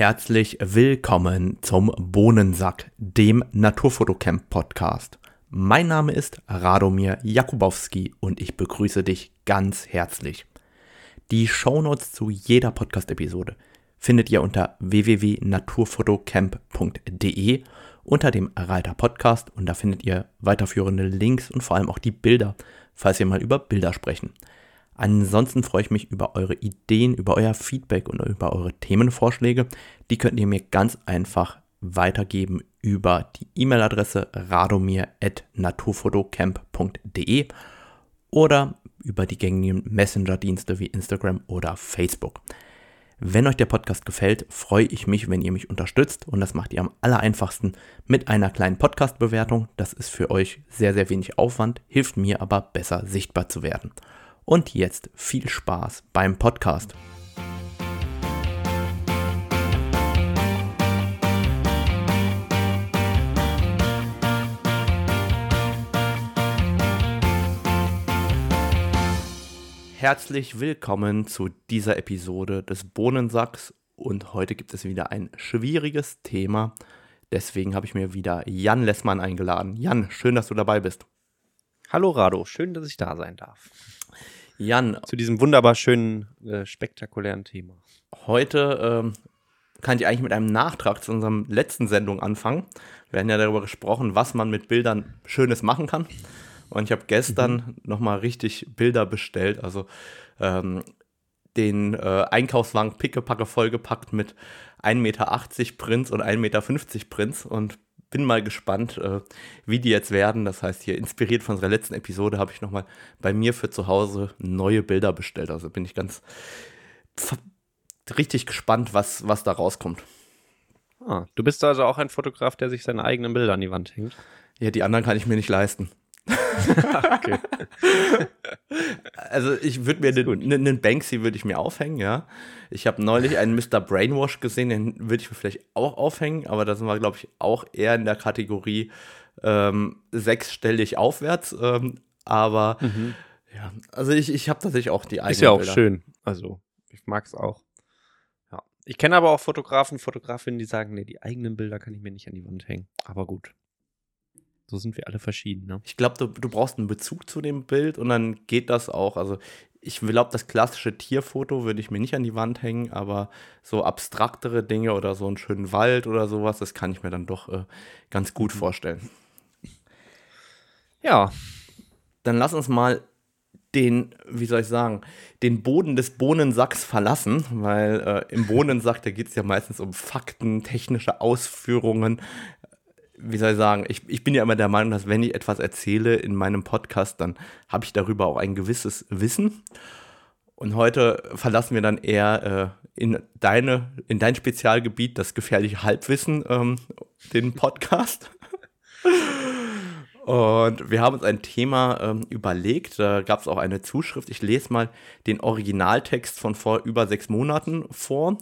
Herzlich willkommen zum Bohnensack, dem Naturfotocamp Podcast. Mein Name ist Radomir Jakubowski und ich begrüße dich ganz herzlich. Die Shownotes zu jeder Podcast-Episode findet ihr unter www.naturfotocamp.de unter dem Reiter Podcast und da findet ihr weiterführende Links und vor allem auch die Bilder, falls wir mal über Bilder sprechen. Ansonsten freue ich mich über eure Ideen, über euer Feedback und über eure Themenvorschläge. Die könnt ihr mir ganz einfach weitergeben über die E-Mail-Adresse radomir.naturfotocamp.de oder über die gängigen Messenger-Dienste wie Instagram oder Facebook. Wenn euch der Podcast gefällt, freue ich mich, wenn ihr mich unterstützt und das macht ihr am allereinfachsten mit einer kleinen Podcast-Bewertung. Das ist für euch sehr, sehr wenig Aufwand, hilft mir aber besser sichtbar zu werden. Und jetzt viel Spaß beim Podcast. Herzlich willkommen zu dieser Episode des Bohnensacks und heute gibt es wieder ein schwieriges Thema. Deswegen habe ich mir wieder Jan Lessmann eingeladen. Jan, schön, dass du dabei bist. Hallo Rado, schön, dass ich da sein darf. Jan. Zu diesem wunderbar schönen, äh, spektakulären Thema. Heute ähm, kann ich eigentlich mit einem Nachtrag zu unserem letzten Sendung anfangen. Wir haben ja darüber gesprochen, was man mit Bildern Schönes machen kann. Und ich habe gestern mhm. nochmal richtig Bilder bestellt. Also ähm, den äh, Einkaufswagen pickepacke vollgepackt mit 1,80 Meter Prinz und 1,50 Meter Prinz und bin mal gespannt, äh, wie die jetzt werden. Das heißt, hier inspiriert von unserer letzten Episode habe ich nochmal bei mir für zu Hause neue Bilder bestellt. Also bin ich ganz richtig gespannt, was, was da rauskommt. Ah, du bist also auch ein Fotograf, der sich seine eigenen Bilder an die Wand hängt. Ja, die anderen kann ich mir nicht leisten. Okay. also ich würde mir einen ne, Banksy würde ich mir aufhängen, ja. Ich habe neulich einen Mr. Brainwash gesehen, den würde ich mir vielleicht auch aufhängen, aber da sind wir, glaube ich, auch eher in der Kategorie ähm, sechsstellig aufwärts. Ähm, aber mhm. ja, also ich, ich habe tatsächlich auch die eigenen Ist ja auch Bilder. schön. Also ich mag es auch. Ja. Ich kenne aber auch Fotografen, Fotografinnen, die sagen, nee, die eigenen Bilder kann ich mir nicht an die Wand hängen. Aber gut. So sind wir alle verschieden. Ne? Ich glaube, du, du brauchst einen Bezug zu dem Bild und dann geht das auch. Also ich glaube, das klassische Tierfoto würde ich mir nicht an die Wand hängen, aber so abstraktere Dinge oder so einen schönen Wald oder sowas, das kann ich mir dann doch äh, ganz gut mhm. vorstellen. Ja, dann lass uns mal den, wie soll ich sagen, den Boden des Bohnensacks verlassen, weil äh, im Bohnensack, da geht es ja meistens um Fakten, technische Ausführungen, wie soll ich sagen, ich, ich bin ja immer der Meinung, dass wenn ich etwas erzähle in meinem Podcast, dann habe ich darüber auch ein gewisses Wissen. Und heute verlassen wir dann eher äh, in, deine, in dein Spezialgebiet, das gefährliche Halbwissen, ähm, den Podcast. Und wir haben uns ein Thema ähm, überlegt. Da gab es auch eine Zuschrift. Ich lese mal den Originaltext von vor über sechs Monaten vor.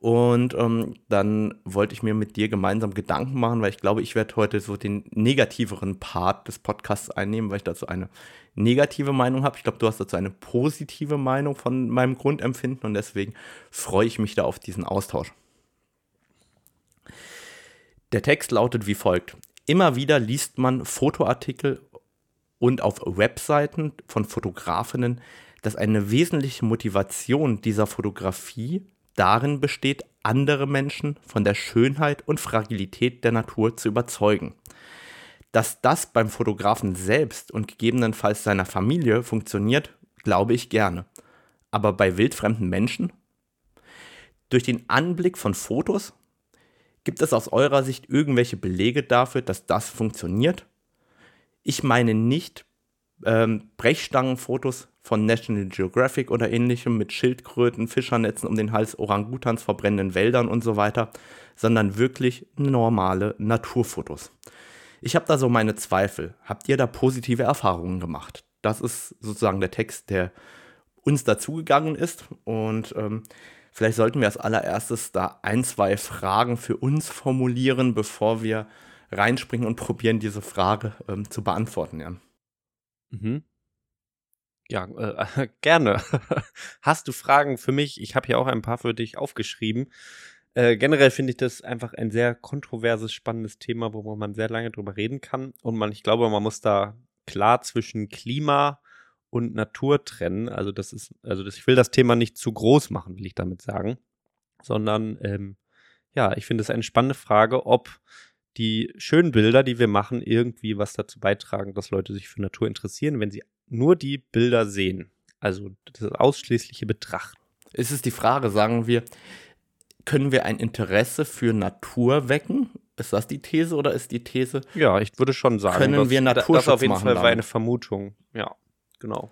Und ähm, dann wollte ich mir mit dir gemeinsam Gedanken machen, weil ich glaube, ich werde heute so den negativeren Part des Podcasts einnehmen, weil ich dazu eine negative Meinung habe. Ich glaube, du hast dazu eine positive Meinung von meinem Grundempfinden und deswegen freue ich mich da auf diesen Austausch. Der Text lautet wie folgt. Immer wieder liest man Fotoartikel und auf Webseiten von Fotografinnen, dass eine wesentliche Motivation dieser Fotografie darin besteht, andere Menschen von der Schönheit und Fragilität der Natur zu überzeugen. Dass das beim Fotografen selbst und gegebenenfalls seiner Familie funktioniert, glaube ich gerne. Aber bei wildfremden Menschen? Durch den Anblick von Fotos? Gibt es aus eurer Sicht irgendwelche Belege dafür, dass das funktioniert? Ich meine nicht ähm, Brechstangenfotos von National Geographic oder ähnlichem mit Schildkröten, Fischernetzen um den Hals, Orangutans, verbrennenden Wäldern und so weiter, sondern wirklich normale Naturfotos. Ich habe da so meine Zweifel. Habt ihr da positive Erfahrungen gemacht? Das ist sozusagen der Text, der uns dazugegangen ist. Und ähm, vielleicht sollten wir als allererstes da ein, zwei Fragen für uns formulieren, bevor wir reinspringen und probieren, diese Frage ähm, zu beantworten, Jan. Mhm. Ja, äh, gerne. Hast du Fragen für mich? Ich habe hier auch ein paar für dich aufgeschrieben. Äh, generell finde ich das einfach ein sehr kontroverses, spannendes Thema, wo man sehr lange drüber reden kann. Und man, ich glaube, man muss da klar zwischen Klima und Natur trennen. Also das ist, also das, ich will das Thema nicht zu groß machen, will ich damit sagen, sondern ähm, ja, ich finde es eine spannende Frage, ob die schönen Bilder, die wir machen, irgendwie was dazu beitragen, dass Leute sich für Natur interessieren, wenn sie nur die Bilder sehen. Also das ausschließliche Betrachten. Ist es die Frage, sagen wir, können wir ein Interesse für Natur wecken? Ist das die These oder ist die These? Ja, ich würde schon sagen, können dass, wir Naturschutz das auf jeden machen Fall war eine Vermutung. Ja, genau.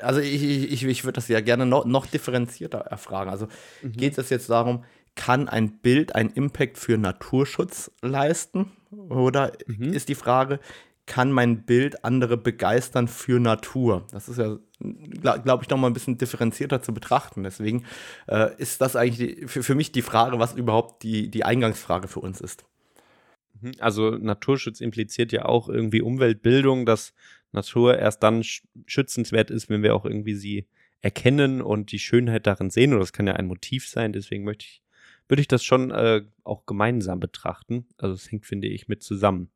Also ich, ich, ich würde das ja gerne noch, noch differenzierter erfragen. Also geht es jetzt darum, kann ein Bild einen Impact für Naturschutz leisten? Oder Mhm. ist die Frage, kann mein Bild andere begeistern für Natur? Das ist ja, glaube glaub ich, noch mal ein bisschen differenzierter zu betrachten. Deswegen äh, ist das eigentlich die, für, für mich die Frage, was überhaupt die, die Eingangsfrage für uns ist. Mhm. Also Naturschutz impliziert ja auch irgendwie Umweltbildung, dass Natur erst dann sch schützenswert ist, wenn wir auch irgendwie sie erkennen und die Schönheit darin sehen. Oder das kann ja ein Motiv sein. Deswegen möchte ich, würde ich das schon äh, auch gemeinsam betrachten. Also es hängt, finde ich, mit zusammen.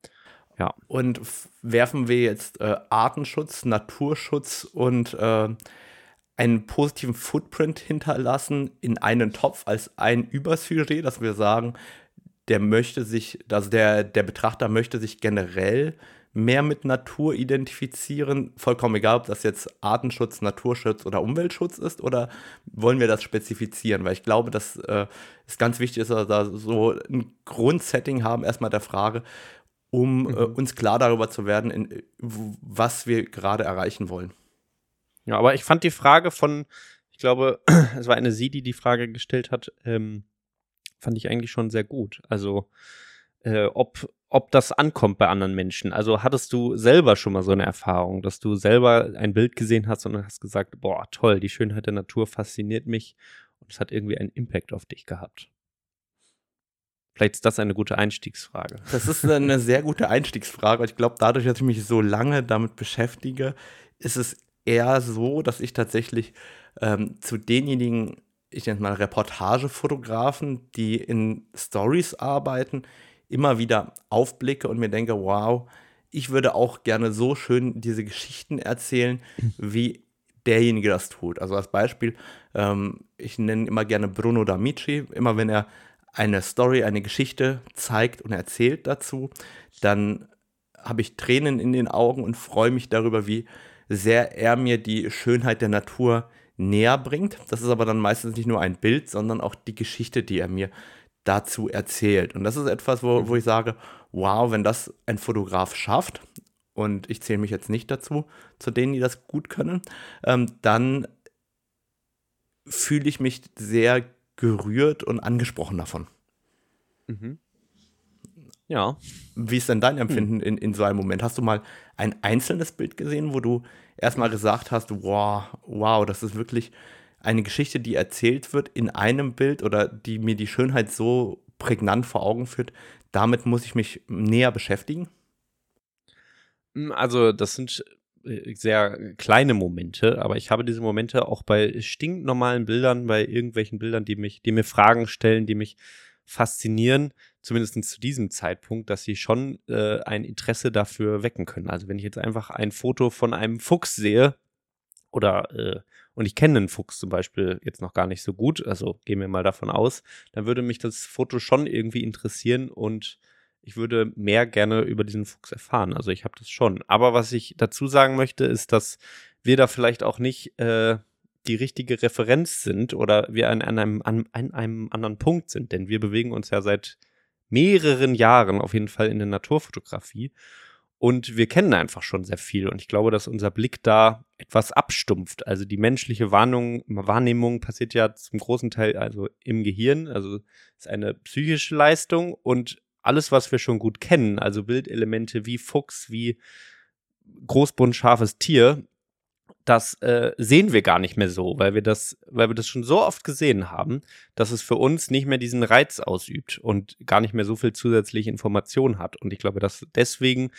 Ja. Und werfen wir jetzt äh, Artenschutz, Naturschutz und äh, einen positiven Footprint hinterlassen in einen Topf als ein Übersujet, dass wir sagen, der möchte sich, also der, der Betrachter möchte sich generell mehr mit Natur identifizieren, vollkommen egal, ob das jetzt Artenschutz, Naturschutz oder Umweltschutz ist, oder wollen wir das spezifizieren? Weil ich glaube, dass äh, es ganz wichtig ist, dass wir da so ein Grundsetting haben, erstmal der Frage, um äh, uns klar darüber zu werden, in, was wir gerade erreichen wollen. Ja, aber ich fand die Frage von, ich glaube, es war eine Sie, die die Frage gestellt hat, ähm, fand ich eigentlich schon sehr gut. Also, äh, ob, ob das ankommt bei anderen Menschen. Also, hattest du selber schon mal so eine Erfahrung, dass du selber ein Bild gesehen hast und hast gesagt, boah, toll, die Schönheit der Natur fasziniert mich und es hat irgendwie einen Impact auf dich gehabt? Vielleicht ist das eine gute Einstiegsfrage. Das ist eine sehr gute Einstiegsfrage. Ich glaube, dadurch, dass ich mich so lange damit beschäftige, ist es eher so, dass ich tatsächlich ähm, zu denjenigen, ich nenne es mal Reportagefotografen, die in Stories arbeiten, immer wieder aufblicke und mir denke, wow, ich würde auch gerne so schön diese Geschichten erzählen, wie derjenige das tut. Also als Beispiel, ähm, ich nenne immer gerne Bruno D'Amici, immer wenn er eine Story, eine Geschichte zeigt und erzählt dazu, dann habe ich Tränen in den Augen und freue mich darüber, wie sehr er mir die Schönheit der Natur näher bringt. Das ist aber dann meistens nicht nur ein Bild, sondern auch die Geschichte, die er mir dazu erzählt. Und das ist etwas, wo, wo ich sage, wow, wenn das ein Fotograf schafft, und ich zähle mich jetzt nicht dazu, zu denen, die das gut können, ähm, dann fühle ich mich sehr gerührt und angesprochen davon. Mhm. Ja. Wie ist denn dein Empfinden in, in so einem Moment? Hast du mal ein einzelnes Bild gesehen, wo du erstmal gesagt hast, wow, wow, das ist wirklich eine Geschichte, die erzählt wird in einem Bild oder die mir die Schönheit so prägnant vor Augen führt, damit muss ich mich näher beschäftigen? Mm, Also, das sind äh, sehr kleine Momente, aber ich habe diese Momente auch bei stinknormalen Bildern, bei irgendwelchen Bildern, die mich, die mir Fragen stellen, die mich faszinieren, zumindest zu diesem Zeitpunkt, dass sie schon äh, ein Interesse dafür wecken können. Also wenn ich jetzt einfach ein Foto von einem Fuchs sehe oder äh, und ich kenne einen Fuchs zum Beispiel jetzt noch gar nicht so gut, also gehen wir mal davon aus, dann würde mich das Foto schon irgendwie interessieren und ich würde mehr gerne über diesen Fuchs erfahren. Also ich habe das schon. Aber was ich dazu sagen möchte, ist, dass wir da vielleicht auch nicht äh, die richtige Referenz sind oder wir an, an, einem, an, an einem anderen Punkt sind. Denn wir bewegen uns ja seit mehreren Jahren auf jeden Fall in der Naturfotografie. Und wir kennen einfach schon sehr viel. Und ich glaube, dass unser Blick da etwas abstumpft. Also die menschliche Warnung, Wahrnehmung passiert ja zum großen Teil also im Gehirn. Also ist eine psychische Leistung und alles, was wir schon gut kennen, also Bildelemente wie Fuchs, wie großbunt scharfes Tier, das äh, sehen wir gar nicht mehr so, weil wir das, weil wir das schon so oft gesehen haben, dass es für uns nicht mehr diesen Reiz ausübt und gar nicht mehr so viel zusätzliche Information hat. Und ich glaube, dass deswegen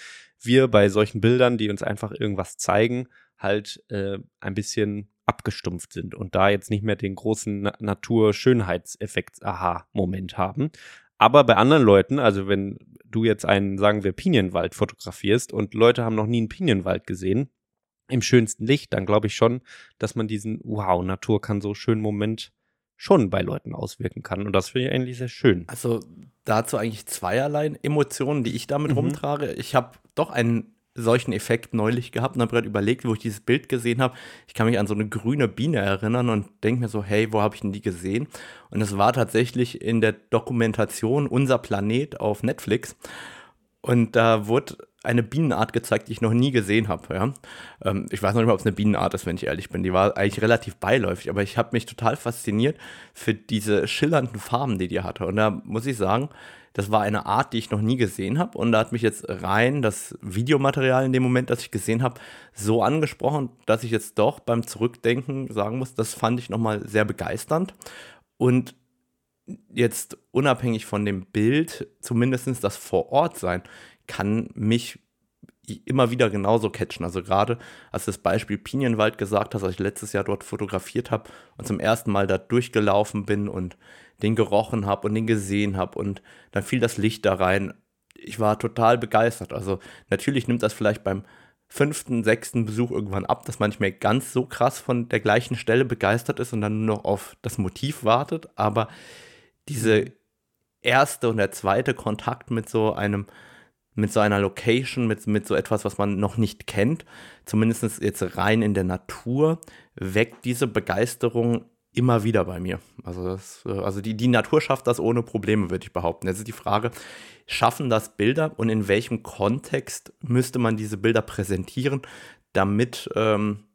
wir bei solchen Bildern, die uns einfach irgendwas zeigen, halt äh, ein bisschen abgestumpft sind und da jetzt nicht mehr den großen Na Natur-Schönheitseffekts-Aha-Moment haben. Aber bei anderen Leuten, also wenn du jetzt einen, sagen wir, Pinienwald fotografierst und Leute haben noch nie einen Pinienwald gesehen, im schönsten Licht, dann glaube ich schon, dass man diesen Wow, Natur kann so schönen Moment schon bei Leuten auswirken kann. Und das finde ich eigentlich sehr schön. Also dazu eigentlich zweierlei Emotionen, die ich damit mhm. rumtrage. Ich habe doch einen solchen Effekt neulich gehabt und habe gerade überlegt, wo ich dieses Bild gesehen habe. Ich kann mich an so eine grüne Biene erinnern und denke mir so, hey, wo habe ich denn die gesehen? Und es war tatsächlich in der Dokumentation Unser Planet auf Netflix. Und da wurde eine Bienenart gezeigt, die ich noch nie gesehen habe. Ja? Ähm, ich weiß noch nicht mal, ob es eine Bienenart ist, wenn ich ehrlich bin. Die war eigentlich relativ beiläufig, aber ich habe mich total fasziniert für diese schillernden Farben, die die hatte. Und da muss ich sagen, das war eine Art, die ich noch nie gesehen habe. Und da hat mich jetzt rein das Videomaterial in dem Moment, das ich gesehen habe, so angesprochen, dass ich jetzt doch beim Zurückdenken sagen muss, das fand ich nochmal sehr begeisternd. Und jetzt unabhängig von dem Bild, zumindest das Vor-Ort-Sein, kann mich immer wieder genauso catchen. Also gerade als das Beispiel Pinienwald gesagt hast, als ich letztes Jahr dort fotografiert habe und zum ersten Mal da durchgelaufen bin und den gerochen habe und den gesehen habe und dann fiel das Licht da rein. Ich war total begeistert. Also natürlich nimmt das vielleicht beim fünften, sechsten Besuch irgendwann ab, dass man nicht mehr ganz so krass von der gleichen Stelle begeistert ist und dann nur noch auf das Motiv wartet. Aber diese erste und der zweite Kontakt mit so einem mit so einer Location, mit, mit so etwas, was man noch nicht kennt, zumindest jetzt rein in der Natur, weckt diese Begeisterung immer wieder bei mir. Also, das, äh, also die, die Natur schafft das ohne Probleme, würde ich behaupten. Jetzt ist die Frage, schaffen das Bilder und in welchem Kontext müsste man diese Bilder präsentieren, damit ähm,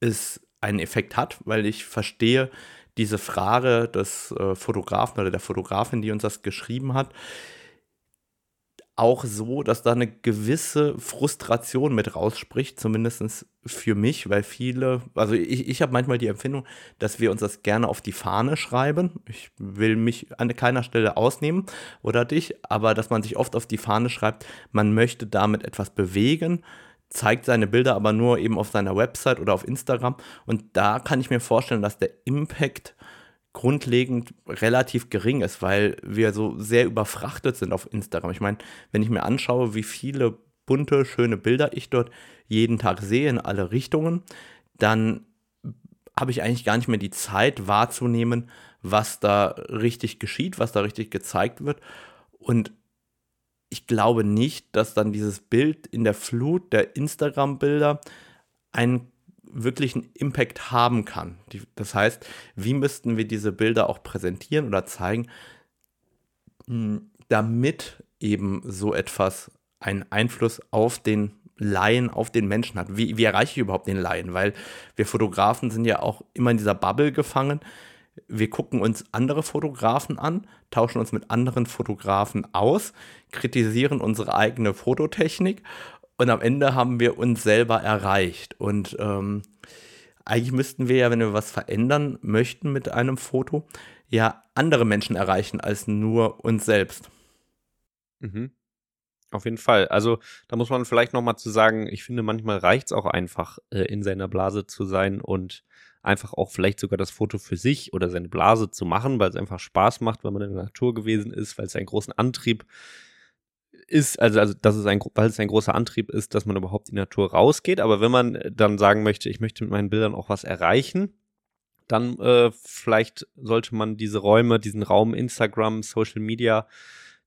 es einen Effekt hat, weil ich verstehe diese Frage des äh, Fotografen oder der Fotografin, die uns das geschrieben hat, auch so, dass da eine gewisse Frustration mit rausspricht, zumindest für mich, weil viele, also ich, ich habe manchmal die Empfindung, dass wir uns das gerne auf die Fahne schreiben. Ich will mich an keiner Stelle ausnehmen oder dich, aber dass man sich oft auf die Fahne schreibt, man möchte damit etwas bewegen, zeigt seine Bilder aber nur eben auf seiner Website oder auf Instagram. Und da kann ich mir vorstellen, dass der Impact grundlegend relativ gering ist, weil wir so sehr überfrachtet sind auf Instagram. Ich meine, wenn ich mir anschaue, wie viele bunte, schöne Bilder ich dort jeden Tag sehe in alle Richtungen, dann habe ich eigentlich gar nicht mehr die Zeit wahrzunehmen, was da richtig geschieht, was da richtig gezeigt wird. Und ich glaube nicht, dass dann dieses Bild in der Flut der Instagram-Bilder einen wirklichen Impact haben kann. Das heißt, wie müssten wir diese Bilder auch präsentieren oder zeigen, hm, damit eben so etwas einen Einfluss auf den Laien, auf den Menschen hat. Wie, wie erreiche ich überhaupt den Laien? Weil wir Fotografen sind ja auch immer in dieser Bubble gefangen. Wir gucken uns andere Fotografen an, tauschen uns mit anderen Fotografen aus, kritisieren unsere eigene Fototechnik und am Ende haben wir uns selber erreicht. Und ähm, eigentlich müssten wir ja, wenn wir was verändern möchten mit einem Foto, ja andere Menschen erreichen als nur uns selbst. Mhm. Auf jeden Fall. Also da muss man vielleicht noch mal zu sagen, ich finde, manchmal reicht es auch einfach, äh, in seiner Blase zu sein und einfach auch vielleicht sogar das Foto für sich oder seine Blase zu machen, weil es einfach Spaß macht, wenn man in der Natur gewesen ist, weil es einen großen Antrieb ist, also, also dass es ein, weil es ein großer Antrieb ist, dass man überhaupt in die Natur rausgeht. Aber wenn man dann sagen möchte, ich möchte mit meinen Bildern auch was erreichen, dann äh, vielleicht sollte man diese Räume, diesen Raum Instagram, Social Media,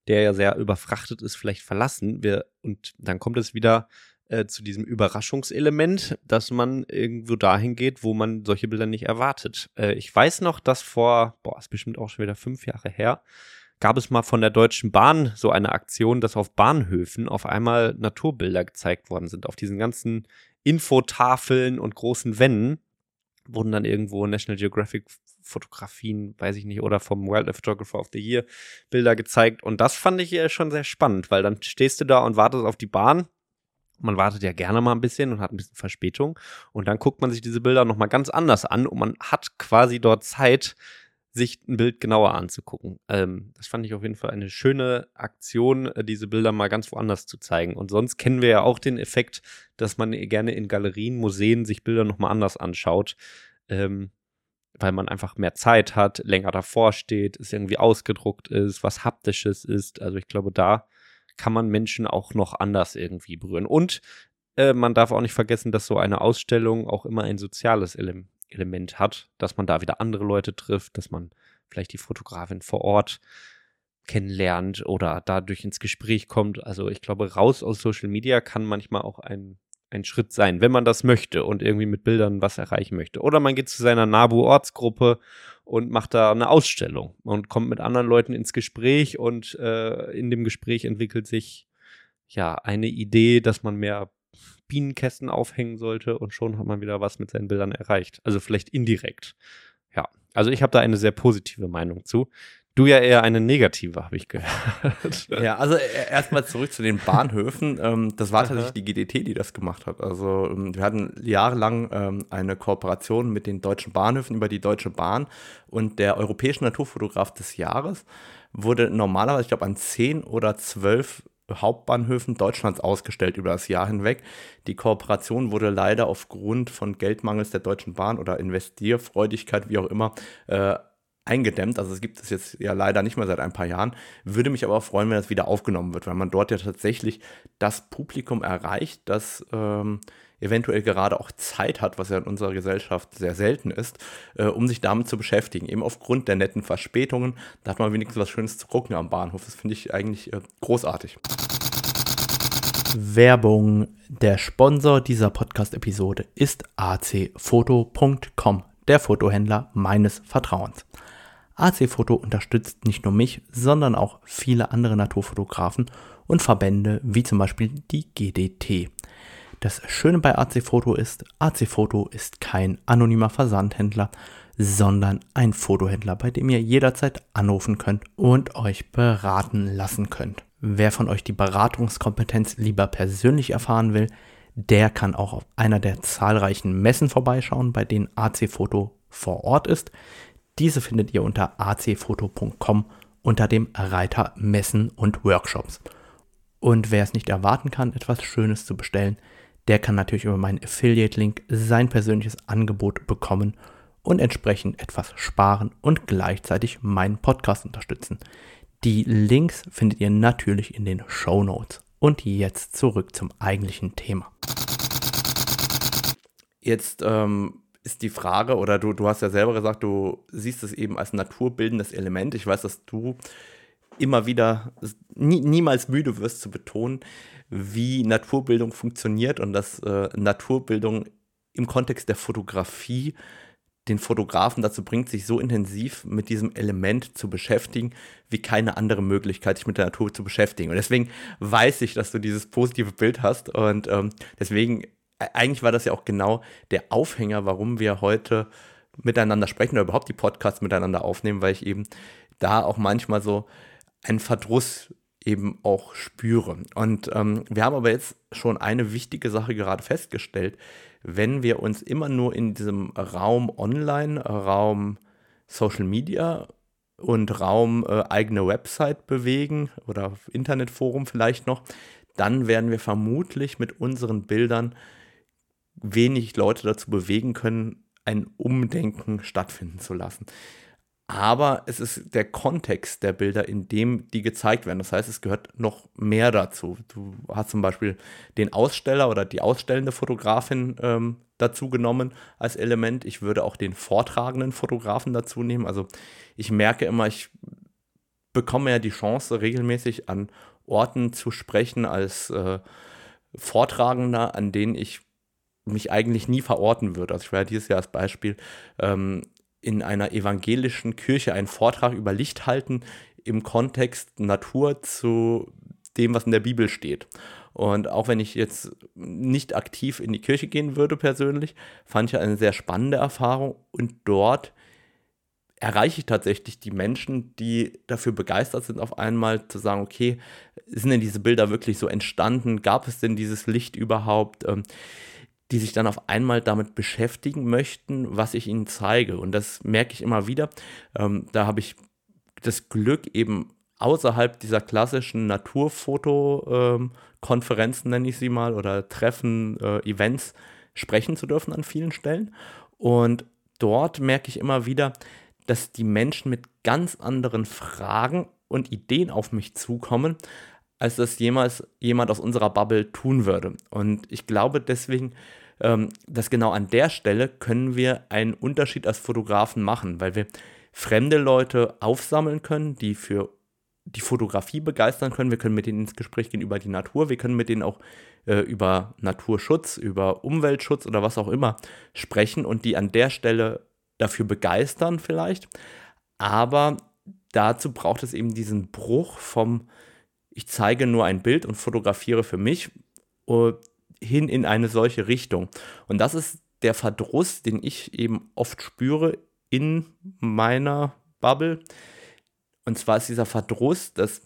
der ja sehr überfrachtet ist, vielleicht verlassen. Wir, und dann kommt es wieder äh, zu diesem Überraschungselement, dass man irgendwo dahin geht, wo man solche Bilder nicht erwartet. Äh, ich weiß noch, dass vor, boah, ist bestimmt auch schon wieder fünf Jahre her, gab es mal von der Deutschen Bahn so eine Aktion, dass auf Bahnhöfen auf einmal Naturbilder gezeigt worden sind. Auf diesen ganzen Infotafeln und großen Wänden wurden dann irgendwo National Geographic Fotografien, weiß ich nicht, oder vom Wildlife Photographer of the Year Bilder gezeigt. Und das fand ich schon sehr spannend, weil dann stehst du da und wartest auf die Bahn. Man wartet ja gerne mal ein bisschen und hat ein bisschen Verspätung. Und dann guckt man sich diese Bilder nochmal ganz anders an und man hat quasi dort Zeit, sich ein Bild genauer anzugucken. Ähm, das fand ich auf jeden Fall eine schöne Aktion, äh, diese Bilder mal ganz woanders zu zeigen. Und sonst kennen wir ja auch den Effekt, dass man gerne in Galerien, Museen sich Bilder nochmal anders anschaut. ähm, weil man einfach mehr Zeit hat, länger davor steht, es irgendwie ausgedruckt ist, was haptisches ist. Also ich glaube, da kann man Menschen auch noch anders irgendwie berühren. Und äh, man darf auch nicht vergessen, dass so eine Ausstellung auch immer ein soziales Ele Element hat, dass man da wieder andere Leute trifft, dass man vielleicht die Fotografin vor Ort kennenlernt oder dadurch ins Gespräch kommt. Also ich glaube, raus aus Social Media kann manchmal auch ein, ein Schritt sein, wenn man das möchte und irgendwie mit Bildern was erreichen möchte. Oder man geht zu seiner NABU-Ortsgruppe und macht da eine Ausstellung und kommt mit anderen Leuten ins Gespräch und äh, in dem Gespräch entwickelt sich ja eine Idee, dass man mehr Bienenkästen aufhängen sollte und schon hat man wieder was mit seinen Bildern erreicht. Also vielleicht indirekt. Ja, also ich habe da eine sehr positive Meinung zu. Du ja eher eine negative, habe ich gehört. Ja, also äh, erstmal zurück zu den Bahnhöfen. Ähm, das war tatsächlich die GDT, die das gemacht hat. Also ähm, wir hatten jahrelang ähm, eine Kooperation mit den deutschen Bahnhöfen über die Deutsche Bahn und der europäische Naturfotograf des Jahres wurde normalerweise, ich glaube, an zehn oder zwölf Hauptbahnhöfen Deutschlands ausgestellt über das Jahr hinweg. Die Kooperation wurde leider aufgrund von Geldmangels der Deutschen Bahn oder Investierfreudigkeit, wie auch immer, äh, eingedämmt. Also es gibt es jetzt ja leider nicht mehr seit ein paar Jahren. Würde mich aber freuen, wenn das wieder aufgenommen wird, weil man dort ja tatsächlich das Publikum erreicht, das ähm, eventuell gerade auch Zeit hat, was ja in unserer Gesellschaft sehr selten ist, äh, um sich damit zu beschäftigen. Eben aufgrund der netten Verspätungen. Da hat man wenigstens was Schönes zu gucken am Bahnhof. Das finde ich eigentlich äh, großartig. Werbung. Der Sponsor dieser Podcast-Episode ist acfoto.com, der Fotohändler meines Vertrauens. AC Foto unterstützt nicht nur mich, sondern auch viele andere Naturfotografen und Verbände wie zum Beispiel die GDT. Das Schöne bei AC Foto ist, AC Foto ist kein anonymer Versandhändler, sondern ein Fotohändler, bei dem ihr jederzeit anrufen könnt und euch beraten lassen könnt. Wer von euch die Beratungskompetenz lieber persönlich erfahren will, der kann auch auf einer der zahlreichen Messen vorbeischauen, bei denen AC Foto vor Ort ist. Diese findet ihr unter acfoto.com unter dem Reiter Messen und Workshops. Und wer es nicht erwarten kann, etwas Schönes zu bestellen, der kann natürlich über meinen Affiliate-Link sein persönliches Angebot bekommen und entsprechend etwas sparen und gleichzeitig meinen Podcast unterstützen. Die Links findet ihr natürlich in den Show Notes. Und jetzt zurück zum eigentlichen Thema. Jetzt ähm, ist die Frage, oder du, du hast ja selber gesagt, du siehst es eben als naturbildendes Element. Ich weiß, dass du immer wieder nie, niemals müde wirst zu betonen, wie Naturbildung funktioniert und dass äh, Naturbildung im Kontext der Fotografie den Fotografen dazu bringt, sich so intensiv mit diesem Element zu beschäftigen, wie keine andere Möglichkeit, sich mit der Natur zu beschäftigen. Und deswegen weiß ich, dass du dieses positive Bild hast und ähm, deswegen eigentlich war das ja auch genau der Aufhänger, warum wir heute miteinander sprechen oder überhaupt die Podcasts miteinander aufnehmen, weil ich eben da auch manchmal so einen Verdruss eben auch spüre. Und ähm, wir haben aber jetzt schon eine wichtige Sache gerade festgestellt. Wenn wir uns immer nur in diesem Raum Online, Raum Social Media und Raum äh, eigene Website bewegen oder Internetforum vielleicht noch, dann werden wir vermutlich mit unseren Bildern wenig Leute dazu bewegen können, ein Umdenken stattfinden zu lassen. Aber es ist der Kontext der Bilder, in dem die gezeigt werden. Das heißt, es gehört noch mehr dazu. Du hast zum Beispiel den Aussteller oder die ausstellende Fotografin ähm, dazu genommen als Element. Ich würde auch den vortragenden Fotografen dazu nehmen. Also ich merke immer, ich bekomme ja die Chance, regelmäßig an Orten zu sprechen als äh, Vortragender, an denen ich mich eigentlich nie verorten würde. Also ich werde dieses Jahr als Beispiel ähm, in einer evangelischen Kirche einen Vortrag über Licht halten im Kontext Natur zu dem, was in der Bibel steht. Und auch wenn ich jetzt nicht aktiv in die Kirche gehen würde persönlich, fand ich eine sehr spannende Erfahrung und dort erreiche ich tatsächlich die Menschen, die dafür begeistert sind, auf einmal zu sagen, okay, sind denn diese Bilder wirklich so entstanden? Gab es denn dieses Licht überhaupt? Die sich dann auf einmal damit beschäftigen möchten, was ich ihnen zeige. Und das merke ich immer wieder. Ähm, da habe ich das Glück, eben außerhalb dieser klassischen Naturfoto-Konferenzen, ähm, nenne ich sie mal, oder Treffen, äh, Events sprechen zu dürfen an vielen Stellen. Und dort merke ich immer wieder, dass die Menschen mit ganz anderen Fragen und Ideen auf mich zukommen, als das jemals jemand aus unserer Bubble tun würde. Und ich glaube deswegen, dass genau an der Stelle können wir einen Unterschied als Fotografen machen, weil wir fremde Leute aufsammeln können, die für die Fotografie begeistern können. Wir können mit denen ins Gespräch gehen über die Natur. Wir können mit denen auch äh, über Naturschutz, über Umweltschutz oder was auch immer sprechen und die an der Stelle dafür begeistern vielleicht. Aber dazu braucht es eben diesen Bruch vom, ich zeige nur ein Bild und fotografiere für mich, uh, hin in eine solche Richtung. Und das ist der Verdruss, den ich eben oft spüre in meiner Bubble. Und zwar ist dieser Verdruss, dass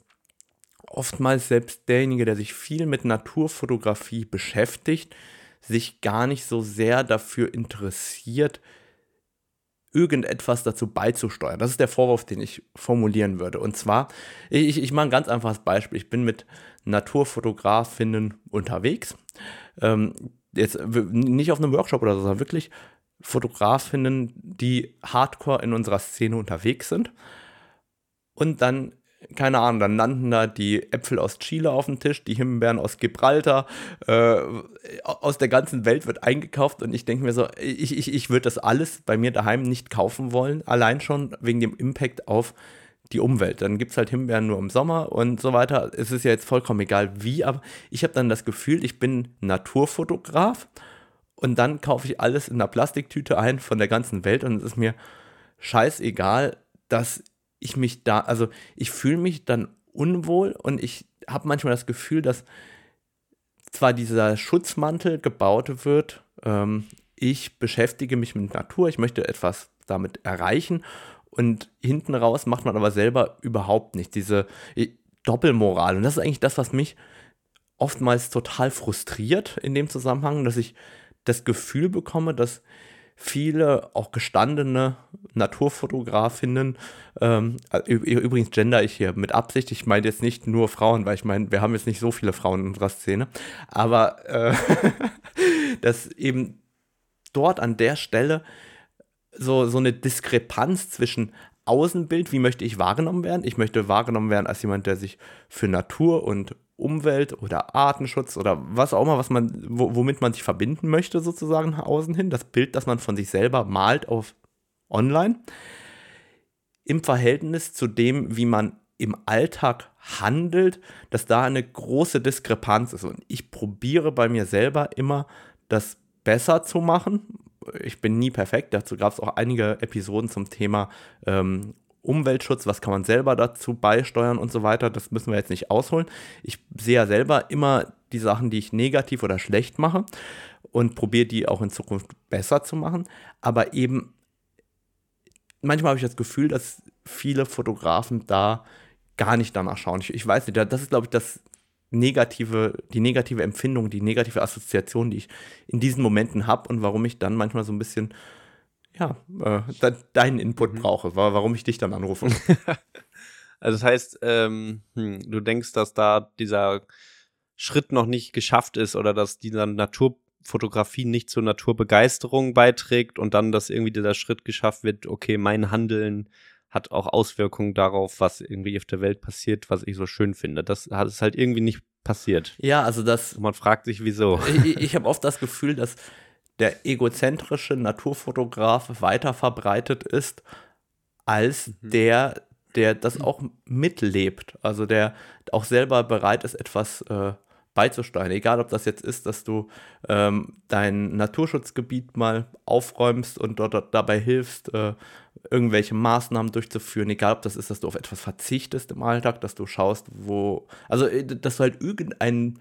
oftmals selbst derjenige, der sich viel mit Naturfotografie beschäftigt, sich gar nicht so sehr dafür interessiert, irgendetwas dazu beizusteuern. Das ist der Vorwurf, den ich formulieren würde. Und zwar, ich, ich mache ein ganz einfaches Beispiel. Ich bin mit Naturfotografinnen unterwegs. Ähm, jetzt nicht auf einem Workshop oder so, sondern wirklich Fotografinnen, die hardcore in unserer Szene unterwegs sind. Und dann keine Ahnung, dann landen da die Äpfel aus Chile auf dem Tisch, die Himbeeren aus Gibraltar, äh, aus der ganzen Welt wird eingekauft und ich denke mir so, ich, ich, ich würde das alles bei mir daheim nicht kaufen wollen, allein schon wegen dem Impact auf die Umwelt. Dann gibt es halt Himbeeren nur im Sommer und so weiter. Es ist ja jetzt vollkommen egal wie, aber ich habe dann das Gefühl, ich bin Naturfotograf und dann kaufe ich alles in einer Plastiktüte ein von der ganzen Welt und es ist mir scheißegal, dass ich mich da, also ich fühle mich dann unwohl und ich habe manchmal das Gefühl, dass zwar dieser Schutzmantel gebaut wird, ähm, ich beschäftige mich mit Natur, ich möchte etwas damit erreichen und hinten raus macht man aber selber überhaupt nicht. Diese Doppelmoral. Und das ist eigentlich das, was mich oftmals total frustriert in dem Zusammenhang, dass ich das Gefühl bekomme, dass viele auch gestandene Naturfotografinnen, ähm, übrigens gender ich hier mit Absicht, ich meine jetzt nicht nur Frauen, weil ich meine, wir haben jetzt nicht so viele Frauen in unserer Szene, aber äh, dass eben dort an der Stelle so, so eine Diskrepanz zwischen Außenbild, wie möchte ich wahrgenommen werden? Ich möchte wahrgenommen werden als jemand, der sich für Natur und Umwelt oder Artenschutz oder was auch immer, was man, womit man sich verbinden möchte, sozusagen nach außen hin. Das Bild, das man von sich selber malt auf online. Im Verhältnis zu dem, wie man im Alltag handelt, dass da eine große Diskrepanz ist. Und ich probiere bei mir selber immer, das besser zu machen, ich bin nie perfekt. Dazu gab es auch einige Episoden zum Thema ähm, Umweltschutz, was kann man selber dazu beisteuern und so weiter. Das müssen wir jetzt nicht ausholen. Ich sehe ja selber immer die Sachen, die ich negativ oder schlecht mache und probiere die auch in Zukunft besser zu machen. Aber eben manchmal habe ich das Gefühl, dass viele Fotografen da gar nicht danach schauen. Ich, ich weiß nicht, das ist, glaube ich, das negative, die negative Empfindung, die negative Assoziation, die ich in diesen Momenten habe und warum ich dann manchmal so ein bisschen, ja, äh, deinen Input mhm. brauche, warum ich dich dann anrufe. also das heißt, ähm, hm, du denkst, dass da dieser Schritt noch nicht geschafft ist oder dass dieser Naturfotografie nicht zur Naturbegeisterung beiträgt und dann, dass irgendwie dieser Schritt geschafft wird, okay, mein Handeln hat auch Auswirkungen darauf, was irgendwie auf der Welt passiert, was ich so schön finde. Das hat es halt irgendwie nicht passiert. Ja, also das. Und man fragt sich, wieso. Ich, ich habe oft das Gefühl, dass der egozentrische Naturfotograf weiter verbreitet ist als mhm. der, der das auch mitlebt. Also der auch selber bereit ist, etwas äh, beizusteuern. Egal, ob das jetzt ist, dass du ähm, dein Naturschutzgebiet mal aufräumst und dort, dabei hilfst, äh, irgendwelche Maßnahmen durchzuführen. Egal, ob das ist, dass du auf etwas verzichtest im Alltag, dass du schaust, wo. Also, äh, dass du halt irgendeinen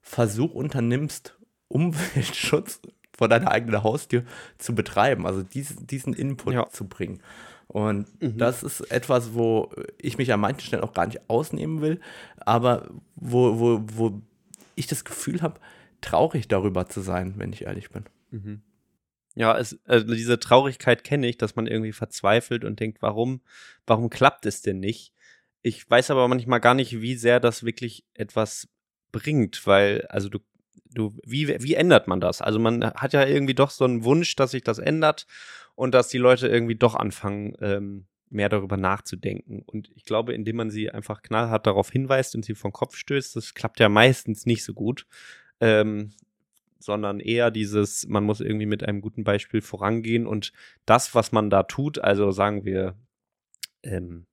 Versuch unternimmst, Umweltschutz vor deiner eigenen Haustür zu betreiben. Also diesen, diesen Input ja. zu bringen. Und mhm. das ist etwas, wo ich mich an manchen Stellen auch gar nicht ausnehmen will, aber wo, wo, wo ich das Gefühl habe, traurig darüber zu sein, wenn ich ehrlich bin. Mhm. Ja, es, also diese Traurigkeit kenne ich, dass man irgendwie verzweifelt und denkt, warum, warum klappt es denn nicht? Ich weiß aber manchmal gar nicht, wie sehr das wirklich etwas bringt, weil, also du, du, wie, wie ändert man das? Also man hat ja irgendwie doch so einen Wunsch, dass sich das ändert und dass die Leute irgendwie doch anfangen, ähm, mehr darüber nachzudenken. Und ich glaube, indem man sie einfach knallhart darauf hinweist und sie vom Kopf stößt, das klappt ja meistens nicht so gut. Ähm, sondern eher dieses, man muss irgendwie mit einem guten Beispiel vorangehen und das, was man da tut, also sagen wir, ähm,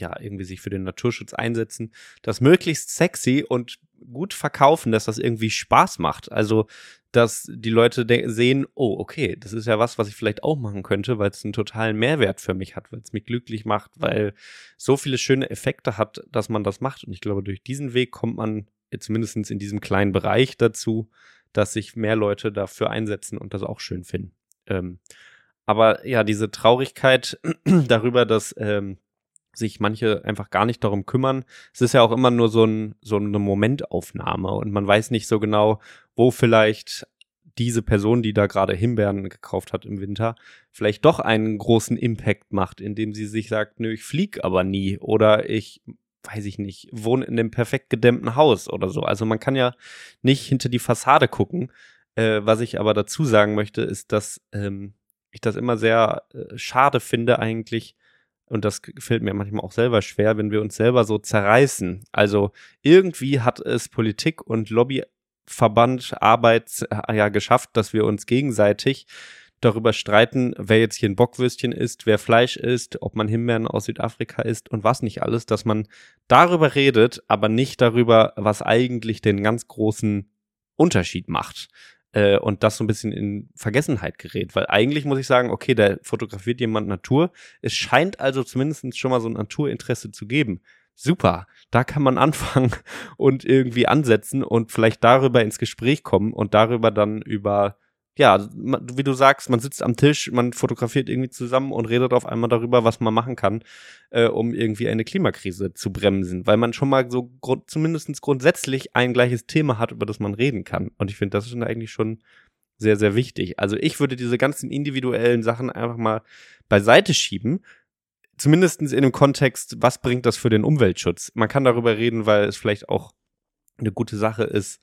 ja, irgendwie sich für den Naturschutz einsetzen, das möglichst sexy und gut verkaufen, dass das irgendwie Spaß macht. Also, dass die Leute sehen, oh, okay, das ist ja was, was ich vielleicht auch machen könnte, weil es einen totalen Mehrwert für mich hat, weil es mich glücklich macht, weil so viele schöne Effekte hat, dass man das macht. Und ich glaube, durch diesen Weg kommt man zumindest in diesem kleinen Bereich dazu, dass sich mehr Leute dafür einsetzen und das auch schön finden. Ähm, aber ja, diese Traurigkeit darüber, dass ähm, sich manche einfach gar nicht darum kümmern. Es ist ja auch immer nur so, ein, so eine Momentaufnahme und man weiß nicht so genau, wo vielleicht diese Person, die da gerade Himbeeren gekauft hat im Winter, vielleicht doch einen großen Impact macht, indem sie sich sagt, nö, ich flieg aber nie oder ich weiß ich nicht, wohne in einem perfekt gedämmten Haus oder so. Also man kann ja nicht hinter die Fassade gucken. Äh, was ich aber dazu sagen möchte, ist, dass ähm, ich das immer sehr äh, schade finde eigentlich, und das fällt mir manchmal auch selber schwer, wenn wir uns selber so zerreißen. Also irgendwie hat es Politik und Lobbyverband Arbeit ja geschafft, dass wir uns gegenseitig darüber streiten, wer jetzt hier ein Bockwürstchen isst, wer Fleisch isst, ob man Himbeeren aus Südafrika isst und was nicht alles, dass man darüber redet, aber nicht darüber, was eigentlich den ganz großen Unterschied macht äh, und das so ein bisschen in Vergessenheit gerät. Weil eigentlich muss ich sagen, okay, da fotografiert jemand Natur. Es scheint also zumindest schon mal so ein Naturinteresse zu geben. Super, da kann man anfangen und irgendwie ansetzen und vielleicht darüber ins Gespräch kommen und darüber dann über ja, wie du sagst, man sitzt am Tisch, man fotografiert irgendwie zusammen und redet auf einmal darüber, was man machen kann, äh, um irgendwie eine Klimakrise zu bremsen, weil man schon mal so grund zumindest grundsätzlich ein gleiches Thema hat, über das man reden kann. Und ich finde, das ist eigentlich schon sehr, sehr wichtig. Also ich würde diese ganzen individuellen Sachen einfach mal beiseite schieben, zumindest in dem Kontext, was bringt das für den Umweltschutz? Man kann darüber reden, weil es vielleicht auch eine gute Sache ist,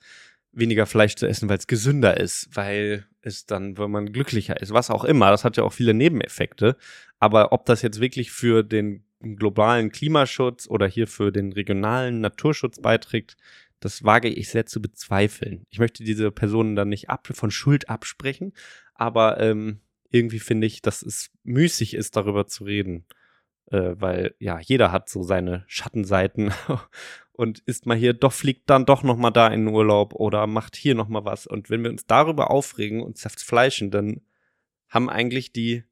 weniger Fleisch zu essen, weil es gesünder ist, weil es dann, wenn man glücklicher ist, was auch immer. Das hat ja auch viele Nebeneffekte. Aber ob das jetzt wirklich für den globalen Klimaschutz oder hier für den regionalen Naturschutz beiträgt, das wage ich sehr zu bezweifeln. Ich möchte diese Personen dann nicht ab, von Schuld absprechen, aber ähm, irgendwie finde ich, dass es müßig ist, darüber zu reden. Äh, weil ja, jeder hat so seine Schattenseiten und ist mal hier, doch fliegt dann doch noch mal da in den Urlaub oder macht hier noch mal was. Und wenn wir uns darüber aufregen und zerfleischen, dann haben eigentlich die,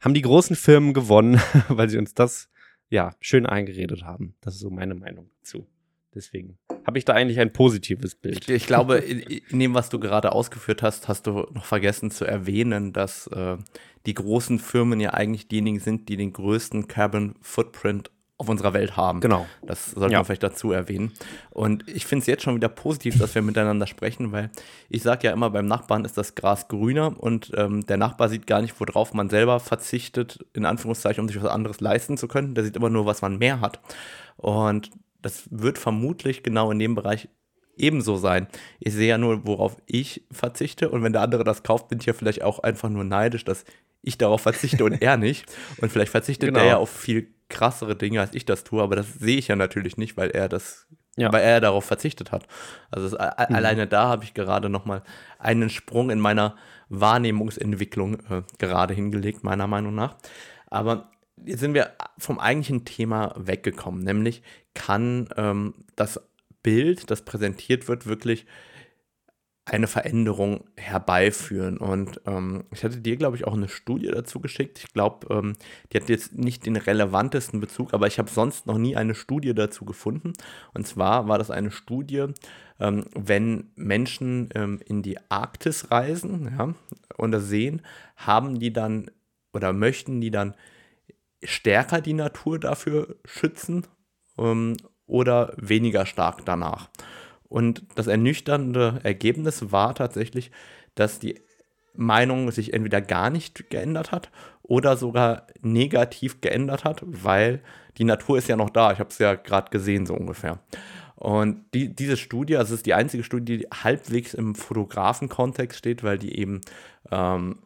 haben die großen Firmen gewonnen, weil sie uns das, ja, schön eingeredet haben. Das ist so meine Meinung dazu. Deswegen habe ich da eigentlich ein positives Bild. Ich, ich glaube, in, in, dem, was du gerade ausgeführt hast, hast du noch vergessen zu erwähnen, dass äh, die großen Firmen ja eigentlich diejenigen sind, die den größten Carbon Footprint auf unserer Welt haben. Genau. Das sollte ja. man vielleicht dazu erwähnen. Und ich finde es jetzt schon wieder positiv, dass wir miteinander sprechen, weil ich sage ja immer, beim Nachbarn ist das Gras grüner und ähm, der Nachbar sieht gar nicht, worauf man selber verzichtet, in Anführungszeichen, um sich was anderes leisten zu können. Der sieht immer nur, was man mehr hat. Und das wird vermutlich genau in dem Bereich ebenso sein. Ich sehe ja nur, worauf ich verzichte und wenn der andere das kauft, bin ich ja vielleicht auch einfach nur neidisch, dass ich darauf verzichte und er nicht. Und vielleicht verzichtet genau. er ja auf viel krassere Dinge, als ich das tue, aber das sehe ich ja natürlich nicht, weil er das, ja. weil er darauf verzichtet hat. Also es, mhm. alleine da habe ich gerade noch mal einen Sprung in meiner Wahrnehmungsentwicklung äh, gerade hingelegt, meiner Meinung nach. Aber jetzt sind wir vom eigentlichen Thema weggekommen, nämlich kann ähm, das Bild, das präsentiert wird, wirklich eine Veränderung herbeiführen. Und ähm, ich hatte dir, glaube ich, auch eine Studie dazu geschickt. Ich glaube, ähm, die hat jetzt nicht den relevantesten Bezug, aber ich habe sonst noch nie eine Studie dazu gefunden. Und zwar war das eine Studie, ähm, wenn Menschen ähm, in die Arktis reisen ja, und das sehen, haben die dann oder möchten die dann stärker die Natur dafür schützen ähm, oder weniger stark danach. Und das ernüchternde Ergebnis war tatsächlich, dass die Meinung sich entweder gar nicht geändert hat oder sogar negativ geändert hat, weil die Natur ist ja noch da. Ich habe es ja gerade gesehen, so ungefähr. Und die, diese Studie, also es ist die einzige Studie, die halbwegs im Fotografen-Kontext steht, weil die eben ähm,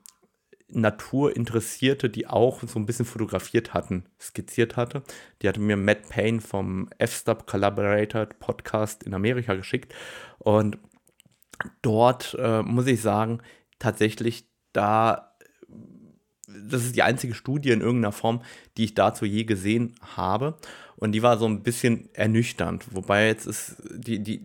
Naturinteressierte, die auch so ein bisschen fotografiert hatten, skizziert hatte. Die hatte mir Matt Payne vom F-Stub Collaborator Podcast in Amerika geschickt. Und dort äh, muss ich sagen, tatsächlich da das ist die einzige Studie in irgendeiner Form, die ich dazu je gesehen habe. Und die war so ein bisschen ernüchternd. Wobei jetzt ist die, die,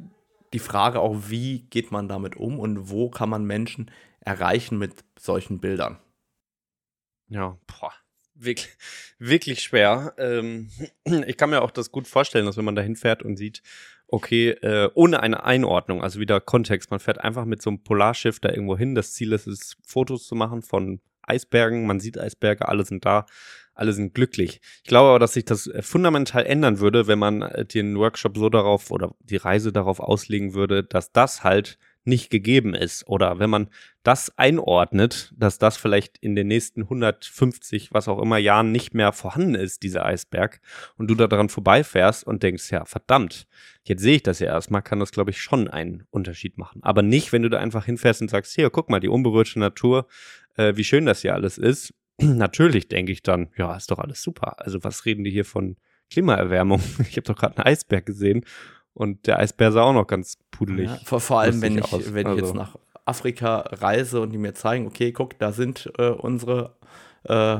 die Frage auch, wie geht man damit um und wo kann man Menschen erreichen mit solchen Bildern? Ja, boah, wirklich, wirklich schwer. Ähm, ich kann mir auch das gut vorstellen, dass wenn man da hinfährt und sieht, okay, äh, ohne eine Einordnung, also wieder Kontext, man fährt einfach mit so einem Polarschiff da irgendwo hin. Das Ziel ist es, Fotos zu machen von Eisbergen, man sieht Eisberge, alle sind da, alle sind glücklich. Ich glaube aber, dass sich das äh, fundamental ändern würde, wenn man äh, den Workshop so darauf oder die Reise darauf auslegen würde, dass das halt nicht gegeben ist. Oder wenn man das einordnet, dass das vielleicht in den nächsten 150, was auch immer Jahren nicht mehr vorhanden ist, dieser Eisberg, und du da dran vorbeifährst und denkst, ja, verdammt, jetzt sehe ich das ja erstmal, kann das, glaube ich, schon einen Unterschied machen. Aber nicht, wenn du da einfach hinfährst und sagst, hier, guck mal, die unberührte Natur, äh, wie schön das hier alles ist. Natürlich denke ich dann, ja, ist doch alles super. Also was reden die hier von Klimaerwärmung? Ich habe doch gerade einen Eisberg gesehen und der Eisbär sah auch noch ganz pudelig. Ja, vor, vor allem, wenn ich, wenn also. ich jetzt also nach Afrika reise und die mir zeigen, okay, guck, da sind äh, unsere äh,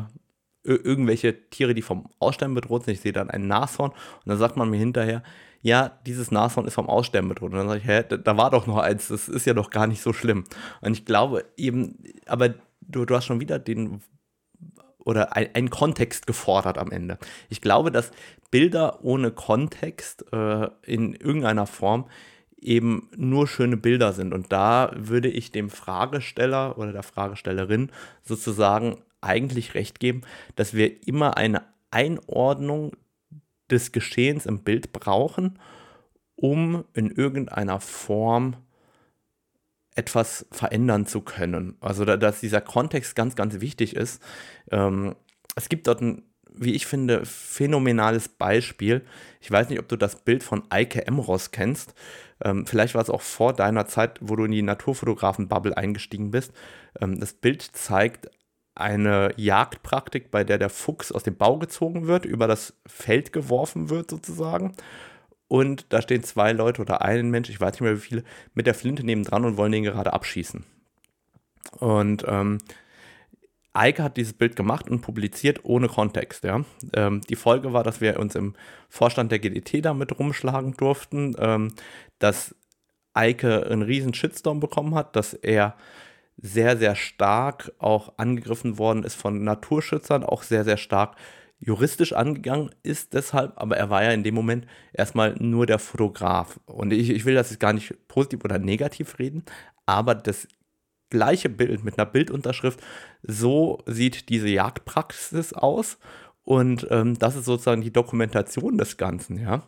irgendwelche Tiere, die vom Aussterben bedroht sind. Ich sehe dann ein Nashorn und dann sagt man mir hinterher, ja, dieses Nashorn ist vom Aussterben bedroht. Und dann sage ich, hä, da, da war doch noch eins, das ist ja doch gar nicht so schlimm. Und ich glaube eben, aber du, du hast schon wieder den oder einen Kontext gefordert am Ende. Ich glaube, dass Bilder ohne Kontext äh, in irgendeiner Form eben nur schöne Bilder sind. Und da würde ich dem Fragesteller oder der Fragestellerin sozusagen eigentlich recht geben, dass wir immer eine Einordnung des Geschehens im Bild brauchen, um in irgendeiner Form etwas verändern zu können. Also, da, dass dieser Kontext ganz, ganz wichtig ist. Ähm, es gibt dort ein, wie ich finde, phänomenales Beispiel. Ich weiß nicht, ob du das Bild von Eike Emros kennst. Ähm, vielleicht war es auch vor deiner Zeit, wo du in die Naturfotografen-Bubble eingestiegen bist. Ähm, das Bild zeigt eine Jagdpraktik, bei der der Fuchs aus dem Bau gezogen wird, über das Feld geworfen wird sozusagen und da stehen zwei Leute oder ein Mensch, ich weiß nicht mehr wie viele, mit der Flinte nebendran und wollen den gerade abschießen. Und ähm, Eike hat dieses Bild gemacht und publiziert ohne Kontext. Ja. Ähm, die Folge war, dass wir uns im Vorstand der GDT damit rumschlagen durften, ähm, dass Eike einen riesen Shitstorm bekommen hat, dass er sehr, sehr stark auch angegriffen worden ist von Naturschützern, auch sehr, sehr stark juristisch angegangen ist deshalb, aber er war ja in dem Moment erstmal nur der Fotograf. Und ich, ich will das jetzt gar nicht positiv oder negativ reden, aber das gleiche Bild mit einer Bildunterschrift, so sieht diese Jagdpraxis aus. Und ähm, das ist sozusagen die Dokumentation des Ganzen, ja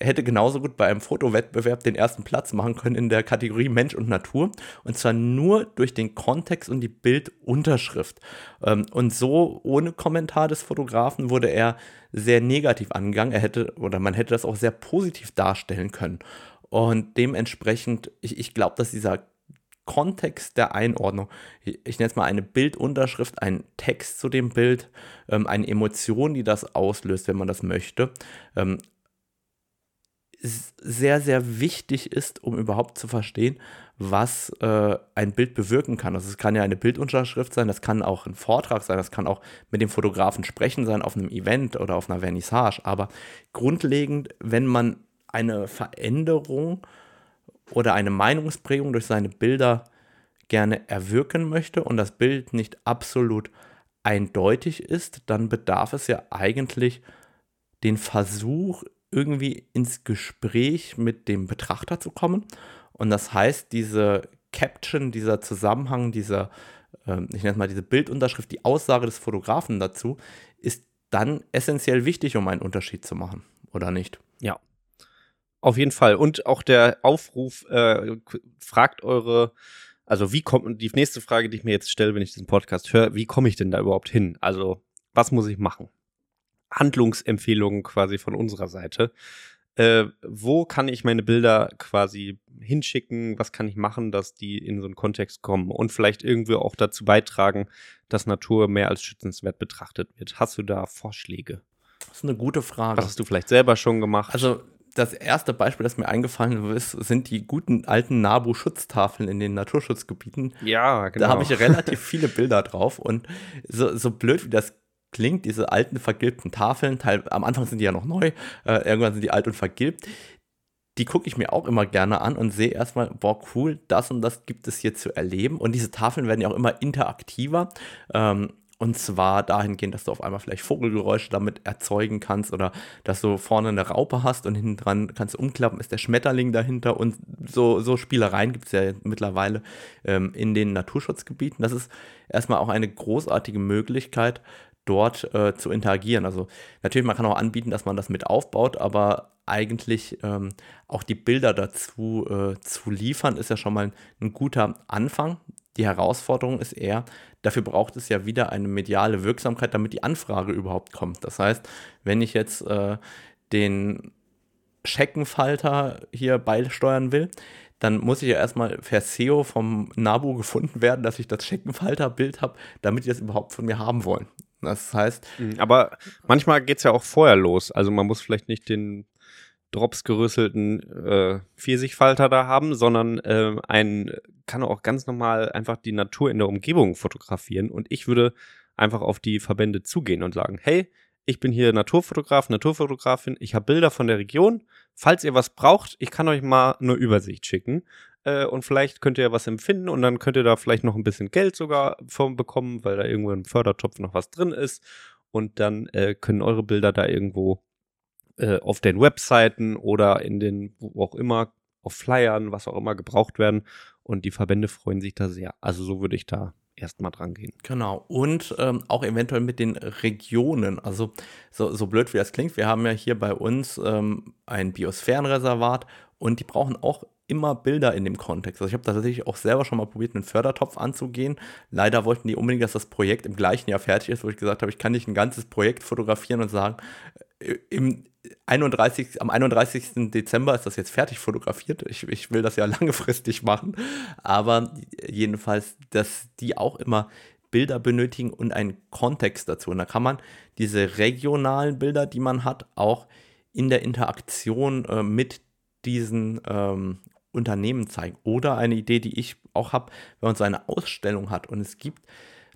hätte genauso gut bei einem Fotowettbewerb den ersten Platz machen können in der Kategorie Mensch und Natur. Und zwar nur durch den Kontext und die Bildunterschrift. Ähm, und so ohne Kommentar des Fotografen wurde er sehr negativ angegangen. Er hätte, oder man hätte das auch sehr positiv darstellen können. Und dementsprechend, ich, ich glaube, dass dieser Kontext der Einordnung, ich, ich nenne es mal eine Bildunterschrift, ein Text zu dem Bild, ähm, eine Emotion, die das auslöst, wenn man das möchte, ähm, sehr, sehr wichtig ist, um überhaupt zu verstehen, was äh, ein Bild bewirken kann. Also es kann ja eine Bildunterschrift sein, das kann auch ein Vortrag sein, das kann auch mit dem Fotografen sprechen sein auf einem Event oder auf einer Vernissage. Aber grundlegend, wenn man eine Veränderung oder eine Meinungsprägung durch seine Bilder gerne erwirken möchte und das Bild nicht absolut eindeutig ist, dann bedarf es ja eigentlich den Versuch, irgendwie ins Gespräch mit dem Betrachter zu kommen. Und das heißt, diese Caption, dieser Zusammenhang, dieser, äh, ich nenne es mal diese Bildunterschrift, die Aussage des Fotografen dazu, ist dann essentiell wichtig, um einen Unterschied zu machen, oder nicht? Ja. Auf jeden Fall. Und auch der Aufruf, äh, fragt eure, also wie kommt, die nächste Frage, die ich mir jetzt stelle, wenn ich diesen Podcast höre, wie komme ich denn da überhaupt hin? Also, was muss ich machen? Handlungsempfehlungen quasi von unserer Seite. äh, wo kann ich meine Bilder quasi hinschicken, was kann ich machen, dass die in so einen Kontext kommen und vielleicht irgendwie auch dazu beitragen, dass Natur mehr als schützenswert betrachtet wird. Hast du da Vorschläge? Das ist eine gute Frage. Was hast du vielleicht selber schon gemacht? Also das erste Beispiel, das mir eingefallen ist, sind die guten alten NABU-Schutztafeln in den Naturschutzgebieten. Ja, genau. Da habe ich relativ viele Bilder drauf und so, so blöd wie das klingt, diese alten vergilbten Tafeln, teil, am Anfang sind die ja noch neu, äh, irgendwann sind die alt und vergilbt. Die gucke ich mir auch immer gerne an und sehe erstmal, boah, cool, das und das gibt es hier zu erleben. Und diese Tafeln werden ja auch immer interaktiver. Ähm, und zwar dahingehend, dass du auf einmal vielleicht Vogelgeräusche damit erzeugen kannst oder dass du vorne eine Raupe hast und hinten dran kannst du umklappen, ist der Schmetterling dahinter und so, so Spielereien gibt es ja mittlerweile ähm, in den Naturschutzgebieten. Das ist erstmal auch eine großartige Möglichkeit, dort äh, zu interagieren. Also natürlich, man kann auch anbieten, dass man das mit aufbaut, aber eigentlich ähm, auch die Bilder dazu äh, zu liefern, ist ja schon mal ein, guter Anfang. Die Herausforderung ist eher, dafür braucht es ja wieder eine mediale Wirksamkeit, damit die Anfrage überhaupt kommt. Das heißt, wenn ich jetzt äh, den Scheckenfalter hier beisteuern will, dann muss ich ja erstmal per SEO vom NABU gefunden werden, dass ich das Scheckenfalter-Bild habe, damit die das überhaupt von mir haben wollen. Das heißt. Mhm, aber manchmal geht es ja auch vorher los. Also man muss vielleicht nicht den Drops gerüsselten äh, Pfirsichfalter da haben, sondern äh, ein kann auch ganz normal einfach die Natur in der Umgebung fotografieren. Und ich würde einfach auf die Verbände zugehen und sagen, hey, ich bin hier Naturfotograf, Naturfotografin, ich habe Bilder von der Region. Falls ihr was braucht, ich kann euch mal eine Übersicht schicken. Äh, und vielleicht könnt ihr was empfinden und dann könnt ihr da vielleicht noch ein bisschen Geld sogar von bekommen, weil da irgendwo im Fördertopf noch was drin ist. Und dann äh, können eure Bilder da irgendwo äh, auf den Webseiten oder in den, wo auch immer, auf Flyern, was auch immer gebraucht werden. Und die Verbände freuen sich da sehr. Also so würde ich da erstmal dran gehen. Genau. Und ähm, auch eventuell mit den Regionen. Also so, so blöd wie das klingt, wir haben ja hier bei uns ähm, ein Biosphärenreservat und die brauchen auch immer Bilder in dem Kontext. Also ich habe tatsächlich auch selber schon mal probiert, einen Fördertopf anzugehen. Leider wollten die unbedingt, dass das Projekt im gleichen Jahr fertig ist, wo ich gesagt habe, ich kann nicht ein ganzes Projekt fotografieren und sagen, äh, im 31, am 31. Dezember ist das jetzt fertig fotografiert. Ich, ich will das ja langfristig machen. Aber jedenfalls, dass die auch immer Bilder benötigen und einen Kontext dazu. Und da kann man diese regionalen Bilder, die man hat, auch in der Interaktion äh, mit diesen ähm, Unternehmen zeigen. Oder eine Idee, die ich auch habe, wenn man so eine Ausstellung hat und es gibt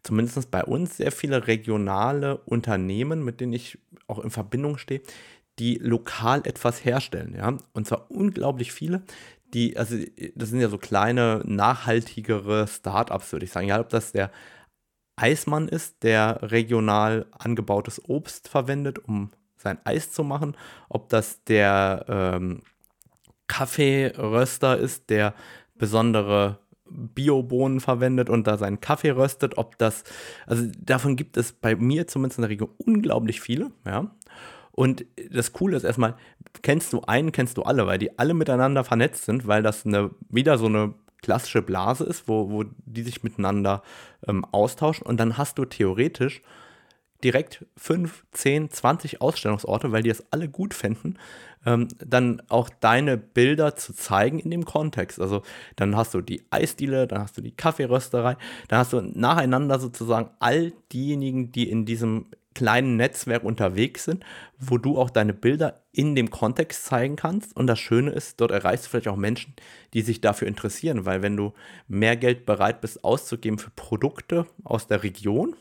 zumindest bei uns sehr viele regionale Unternehmen, mit denen ich auch in Verbindung stehe, die lokal etwas herstellen, ja. Und zwar unglaublich viele, die, also das sind ja so kleine, nachhaltigere Startups, würde ich sagen. Ja, ob das der Eismann ist, der regional angebautes Obst verwendet, um sein Eis zu machen, ob das der ähm, Kaffeeröster ist, der besondere Biobohnen verwendet und da seinen Kaffee röstet, ob das, also davon gibt es bei mir zumindest in der Region unglaublich viele, ja. Und das Coole ist erstmal, kennst du einen, kennst du alle, weil die alle miteinander vernetzt sind, weil das eine, wieder so eine klassische Blase ist, wo, wo die sich miteinander ähm, austauschen. Und dann hast du theoretisch direkt 5, 10, 20 Ausstellungsorte, weil die es alle gut fänden, ähm, dann auch deine Bilder zu zeigen in dem Kontext. Also dann hast du die Eisdiele, dann hast du die Kaffeerösterei, dann hast du nacheinander sozusagen all diejenigen, die in diesem kleinen Netzwerk unterwegs sind, wo du auch deine Bilder in dem Kontext zeigen kannst. Und das Schöne ist, dort erreichst du vielleicht auch Menschen, die sich dafür interessieren, weil wenn du mehr Geld bereit bist auszugeben für Produkte aus der Region,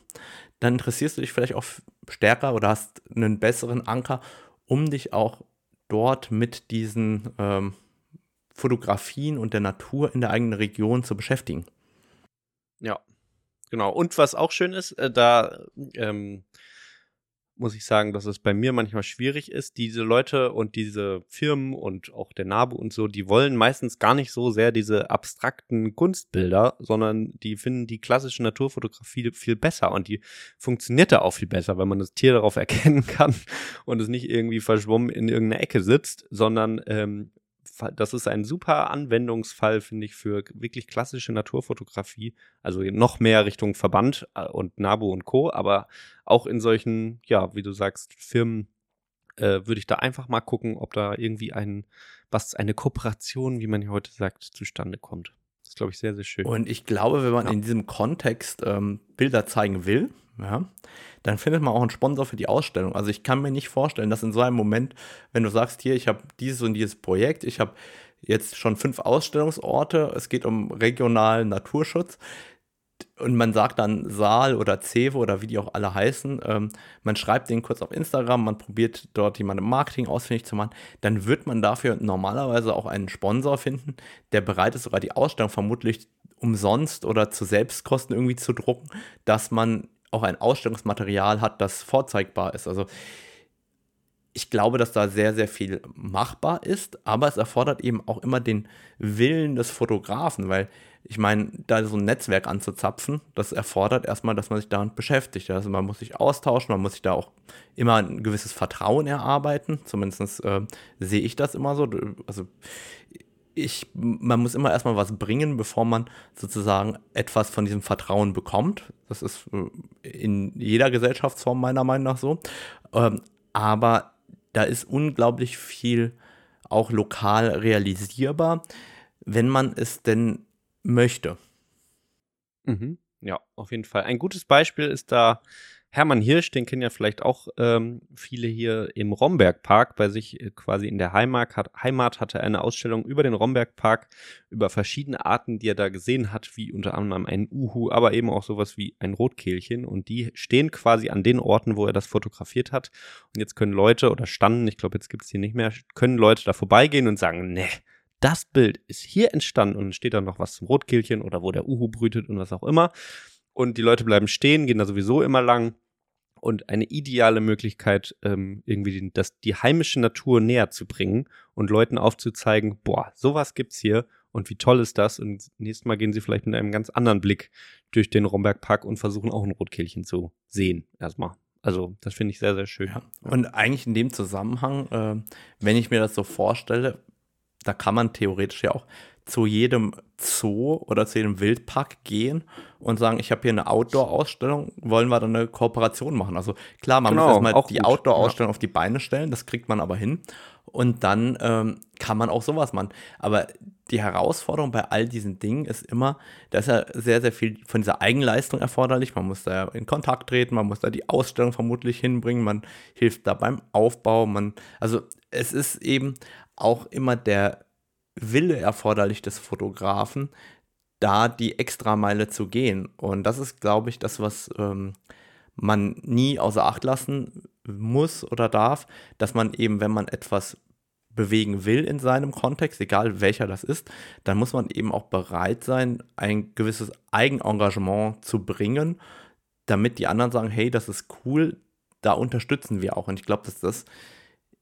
dann interessierst du dich vielleicht auch stärker oder hast einen besseren Anker, um dich auch dort mit diesen ähm, Fotografien und der Natur in der eigenen Region zu beschäftigen. Ja, genau. Und was auch schön ist, äh, da ähm, muss ich sagen, dass es bei mir manchmal schwierig ist. Diese Leute und diese Firmen und auch der NABU und so, die wollen meistens gar nicht so sehr diese abstrakten Kunstbilder, sondern die finden die klassische Naturfotografie viel besser und die funktioniert da auch viel besser, wenn man das Tier darauf erkennen kann und es nicht irgendwie verschwommen in irgendeiner Ecke sitzt, sondern ähm, das ist ein super Anwendungsfall, finde ich, für wirklich klassische Naturfotografie. Also noch mehr Richtung Verband äh, und NABU und Co., aber auch in solchen, ja, wie du sagst, Firmen, äh, würde ich da einfach mal gucken, ob da irgendwie ein, was, eine Kooperation, wie man hier heute sagt, zustande kommt. Das ist, glaube ich, sehr, sehr schön. Und ich glaube, wenn man ja. in diesem Kontext ähm, Bilder zeigen will, ja, dann findet man auch einen Sponsor für die Ausstellung. Also ich kann mir nicht vorstellen, dass in so einem Moment, wenn du sagst, hier, ich habe dieses und dieses Projekt, ich habe jetzt schon fünf Ausstellungsorte, es geht um regionalen Naturschutz, und man sagt dann Saal oder Cevo oder wie die auch alle heißen, ähm, man schreibt den kurz auf Instagram, man probiert dort jemanden im Marketing ausfindig zu machen, dann wird man dafür normalerweise auch einen Sponsor finden, der bereit ist, sogar die Ausstellung vermutlich umsonst oder zu Selbstkosten irgendwie zu drucken, dass man auch ein Ausstellungsmaterial hat, das vorzeigbar ist. Also ich glaube, dass da sehr, sehr viel machbar ist, aber es erfordert eben auch immer den Willen des Fotografen, weil ich meine, da so ein Netzwerk anzuzapfen, das erfordert erstmal, dass man sich damit beschäftigt. Also man muss sich austauschen, man muss sich da auch immer ein gewisses Vertrauen erarbeiten. Zumindest äh, sehe ich das immer so. Also ich, man muss immer erstmal was bringen, bevor man sozusagen etwas von diesem Vertrauen bekommt. Das ist äh, in jeder Gesellschaftsform meiner Meinung nach so. Ähm, aber da ist unglaublich viel auch lokal realisierbar, wenn man es denn möchte. Mhm. Ja, auf jeden Fall. Ein gutes Beispiel ist da Hermann Hirsch, den kennen ja vielleicht auch ähm, viele hier im Rombergpark bei sich äh, quasi in der Heimat, hat, Heimat hatte eine Ausstellung über den Rombergpark, über verschiedene Arten, die er da gesehen hat, wie unter anderem ein Uhu, aber eben auch sowas wie ein Rotkehlchen und die stehen quasi an den Orten, wo er das fotografiert hat und jetzt können Leute oder standen, ich glaube jetzt gibt es die nicht mehr, können Leute da vorbeigehen und sagen, ne, das Bild ist hier entstanden und steht dann noch was zum Rotkehlchen oder wo der Uhu brütet und was auch immer. Und die Leute bleiben stehen, gehen da sowieso immer lang. Und eine ideale Möglichkeit, ähm, irgendwie die, das, die heimische Natur näher zu bringen und Leuten aufzuzeigen, boah, sowas gibt's hier und wie toll ist das? Und nächstes Mal gehen sie vielleicht mit einem ganz anderen Blick durch den Rombergpark und versuchen auch ein Rotkehlchen zu sehen, erstmal. Also, das finde ich sehr, sehr schön. Ja. Und eigentlich in dem Zusammenhang, äh, wenn ich mir das so vorstelle, da kann man theoretisch ja auch zu jedem Zoo oder zu jedem Wildpark gehen und sagen, ich habe hier eine Outdoor-Ausstellung, wollen wir dann eine Kooperation machen? Also klar, man genau, muss erstmal die Outdoor-Ausstellung ja. auf die Beine stellen, das kriegt man aber hin. Und dann ähm, kann man auch sowas machen. Aber die Herausforderung bei all diesen Dingen ist immer, da ist ja sehr, sehr viel von dieser Eigenleistung erforderlich. Man muss da in Kontakt treten, man muss da die Ausstellung vermutlich hinbringen, man hilft da beim Aufbau, man, also es ist eben auch immer der Wille erforderlich des Fotografen, da die Extrameile zu gehen. Und das ist, glaube ich, das, was ähm, man nie außer Acht lassen muss oder darf, dass man eben, wenn man etwas bewegen will in seinem Kontext, egal welcher das ist, dann muss man eben auch bereit sein, ein gewisses Eigenengagement zu bringen, damit die anderen sagen, hey, das ist cool, da unterstützen wir auch. Und ich glaube, dass das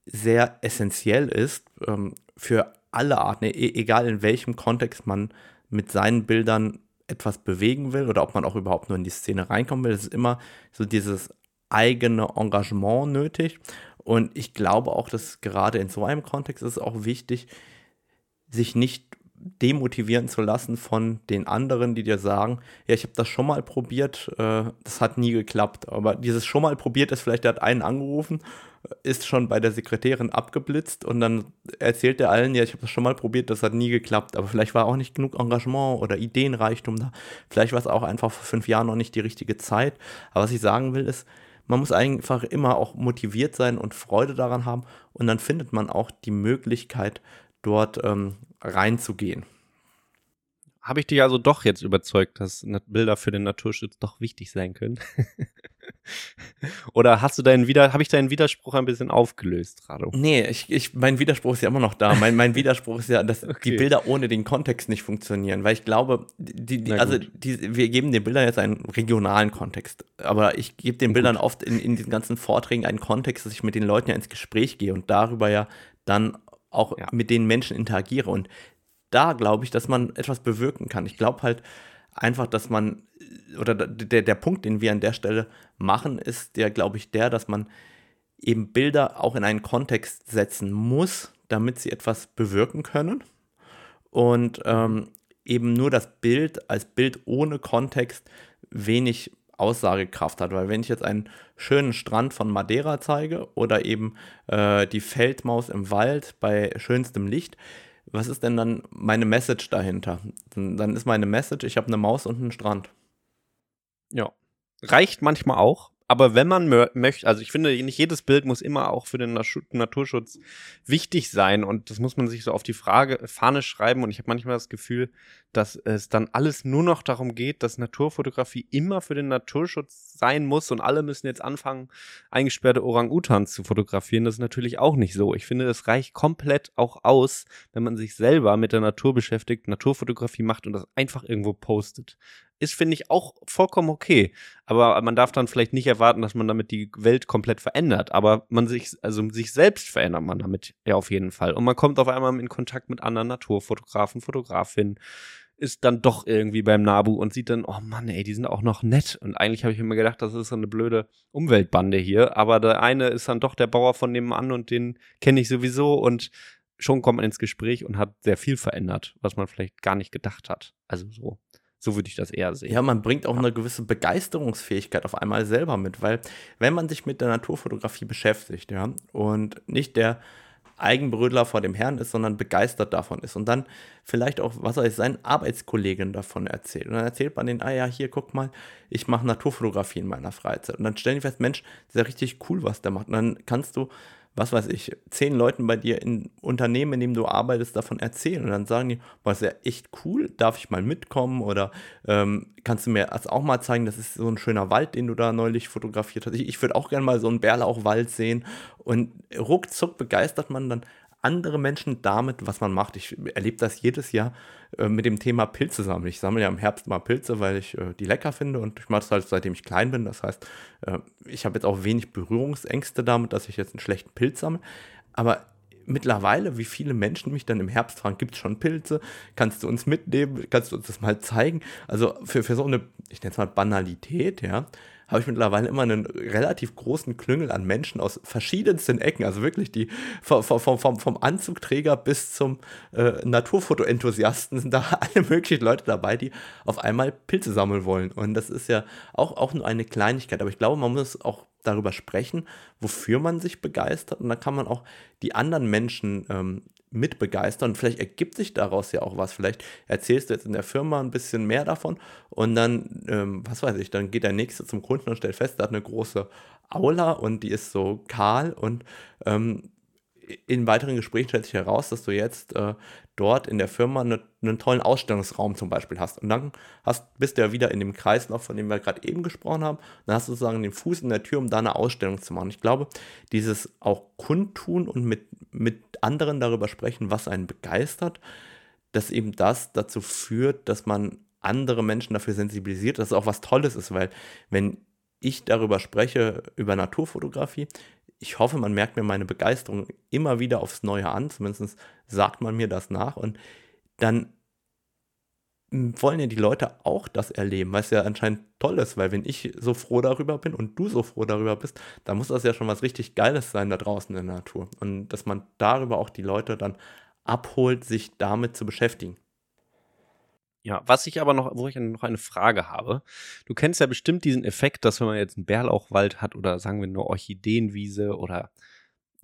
sehr essentiell ist ähm, für alle Arten, e egal in welchem Kontext man mit seinen Bildern etwas bewegen will oder ob man auch überhaupt nur in die Szene reinkommen will. Es ist immer so dieses eigene Engagement nötig. Und ich glaube auch, dass gerade in so einem Kontext ist es auch wichtig, sich nicht demotivieren zu lassen von den anderen, die dir sagen, ja, ich habe das schon mal probiert, äh, das hat nie geklappt. Aber dieses schon mal probiert ist, vielleicht der hat einen angerufen ist schon bei der Sekretärin abgeblitzt und dann erzählt er allen, ja, ich habe das schon mal probiert, das hat nie geklappt. Aber vielleicht war auch nicht genug Engagement oder Ideenreichtum da. Vielleicht war es auch einfach vor fünf Jahren noch nicht die richtige Zeit. Aber was ich sagen will, ist, man muss einfach immer auch motiviert sein und Freude daran haben und dann findet man auch die Möglichkeit, dort ähm, reinzugehen. Habe ich dich also doch jetzt überzeugt, dass Bilder für den Naturschutz doch wichtig sein können? Oder hast du deinen Wider habe ich deinen Widerspruch ein bisschen aufgelöst, Rado? Nee, ich, ich, mein Widerspruch ist ja immer noch da. Mein, mein Widerspruch ist ja, dass okay. die Bilder ohne den Kontext nicht funktionieren, weil ich glaube, die, die also die, wir geben den Bildern jetzt einen regionalen Kontext, aber ich gebe den Bildern oft in, in diesen ganzen Vorträgen einen Kontext, dass ich mit den Leuten ja ins Gespräch gehe und darüber ja dann auch ja. mit den Menschen interagiere und da glaube ich, dass man etwas bewirken kann. Ich glaube halt einfach, dass man oder der, der Punkt, den wir an der Stelle machen, ist der, glaube ich, der, dass man eben Bilder auch in einen Kontext setzen muss, damit sie etwas bewirken können. Und ähm, eben nur das Bild als Bild ohne Kontext wenig Aussagekraft hat. Weil wenn ich jetzt einen schönen Strand von Madeira zeige oder eben äh, die Feldmaus im Wald bei schönstem Licht, was ist denn dann meine Message dahinter? Dann ist meine Message, ich habe eine Maus und einen Strand. Ja. Reicht manchmal auch, aber wenn man möchte, also ich finde, nicht jedes Bild muss immer auch für den Naturschutz wichtig sein und das muss man sich so auf die Frage Fahne schreiben und ich habe manchmal das Gefühl, dass es dann alles nur noch darum geht, dass Naturfotografie immer für den Naturschutz sein muss und alle müssen jetzt anfangen, eingesperrte Orang-Utans zu fotografieren. Das ist natürlich auch nicht so. Ich finde, es reicht komplett auch aus, wenn man sich selber mit der Natur beschäftigt, Naturfotografie macht und das einfach irgendwo postet ist, finde ich, auch vollkommen okay. Aber man darf dann vielleicht nicht erwarten, dass man damit die Welt komplett verändert. Aber man sich, also sich selbst verändert man damit ja auf jeden Fall. Und man kommt auf einmal in Kontakt mit anderen Naturfotografen, Fotografinnen, ist dann doch irgendwie beim Nabu und sieht dann, oh Mann, ey, die sind auch noch nett. Und eigentlich habe ich immer gedacht, das ist so eine blöde Umweltbande hier. Aber der eine ist dann doch der Bauer von nebenan und den kenne ich sowieso und schon kommt man ins Gespräch und hat sehr viel verändert, was man vielleicht gar nicht gedacht hat. Also so. So würde ich das eher sehen. Ja, man bringt auch eine gewisse Begeisterungsfähigkeit auf einmal selber mit, weil wenn man sich mit der Naturfotografie beschäftigt, ja, und nicht der Eigenbrödler vor dem Herrn ist, sondern begeistert davon ist und dann vielleicht auch, was soll ich, seinen Arbeitskollegen davon erzählt. Und dann erzählt man denen, ah ja, hier, guck mal, ich mache Naturfotografie in meiner Freizeit. Und dann stellen die fest, Mensch, das ist ja richtig cool, was der macht. Und dann kannst du was weiß ich, zehn Leuten bei dir im Unternehmen, in dem du arbeitest, davon erzählen. Und dann sagen die, boah, ist ja echt cool, darf ich mal mitkommen? Oder ähm, kannst du mir das auch mal zeigen, das ist so ein schöner Wald, den du da neulich fotografiert hast. Ich, ich würde auch gerne mal so einen Bärlauchwald sehen. Und ruckzuck begeistert man dann andere Menschen damit, was man macht. Ich erlebe das jedes Jahr äh, mit dem Thema Pilze sammeln. Ich sammle ja im Herbst mal Pilze, weil ich äh, die lecker finde und ich mache das halt seitdem ich klein bin. Das heißt, äh, ich habe jetzt auch wenig Berührungsängste damit, dass ich jetzt einen schlechten Pilz sammle. Aber mittlerweile, wie viele Menschen mich dann im Herbst fragen, gibt es schon Pilze? Kannst du uns mitnehmen? Kannst du uns das mal zeigen? Also für, für so eine, ich nenne es mal Banalität, ja, habe ich mittlerweile immer einen relativ großen Klüngel an Menschen aus verschiedensten Ecken, also wirklich die vom, vom, vom, vom Anzugträger bis zum äh, Naturfotoenthusiasten sind da alle möglichen Leute dabei, die auf einmal Pilze sammeln wollen. Und das ist ja auch, auch nur eine Kleinigkeit, aber ich glaube, man muss auch darüber sprechen, wofür man sich begeistert. Und dann kann man auch die anderen Menschen ähm, mit begeistern. Und vielleicht ergibt sich daraus ja auch was. Vielleicht erzählst du jetzt in der Firma ein bisschen mehr davon und dann, ähm, was weiß ich, dann geht der Nächste zum Kunden und stellt fest, der hat eine große Aula und die ist so kahl und ähm, in weiteren Gesprächen stellt sich heraus, dass du jetzt äh, dort in der Firma eine, einen tollen Ausstellungsraum zum Beispiel hast. Und dann hast, bist du ja wieder in dem Kreislauf, von dem wir gerade eben gesprochen haben. Dann hast du sozusagen den Fuß in der Tür, um da eine Ausstellung zu machen. Ich glaube, dieses auch kundtun und mit, mit anderen darüber sprechen, was einen begeistert, dass eben das dazu führt, dass man andere Menschen dafür sensibilisiert, dass es auch was Tolles ist, weil wenn ich darüber spreche, über Naturfotografie, ich hoffe, man merkt mir meine Begeisterung immer wieder aufs Neue an, zumindest sagt man mir das nach und dann wollen ja die Leute auch das erleben, es ja anscheinend toll ist, weil wenn ich so froh darüber bin und du so froh darüber bist, dann muss das ja schon was richtig Geiles sein da draußen in der Natur. Und dass man darüber auch die Leute dann abholt, sich damit zu beschäftigen. Ja, was ich aber noch, wo ich noch eine Frage habe. Du kennst ja bestimmt diesen Effekt, dass wenn man jetzt einen Bärlauchwald hat oder sagen wir eine Orchideenwiese oder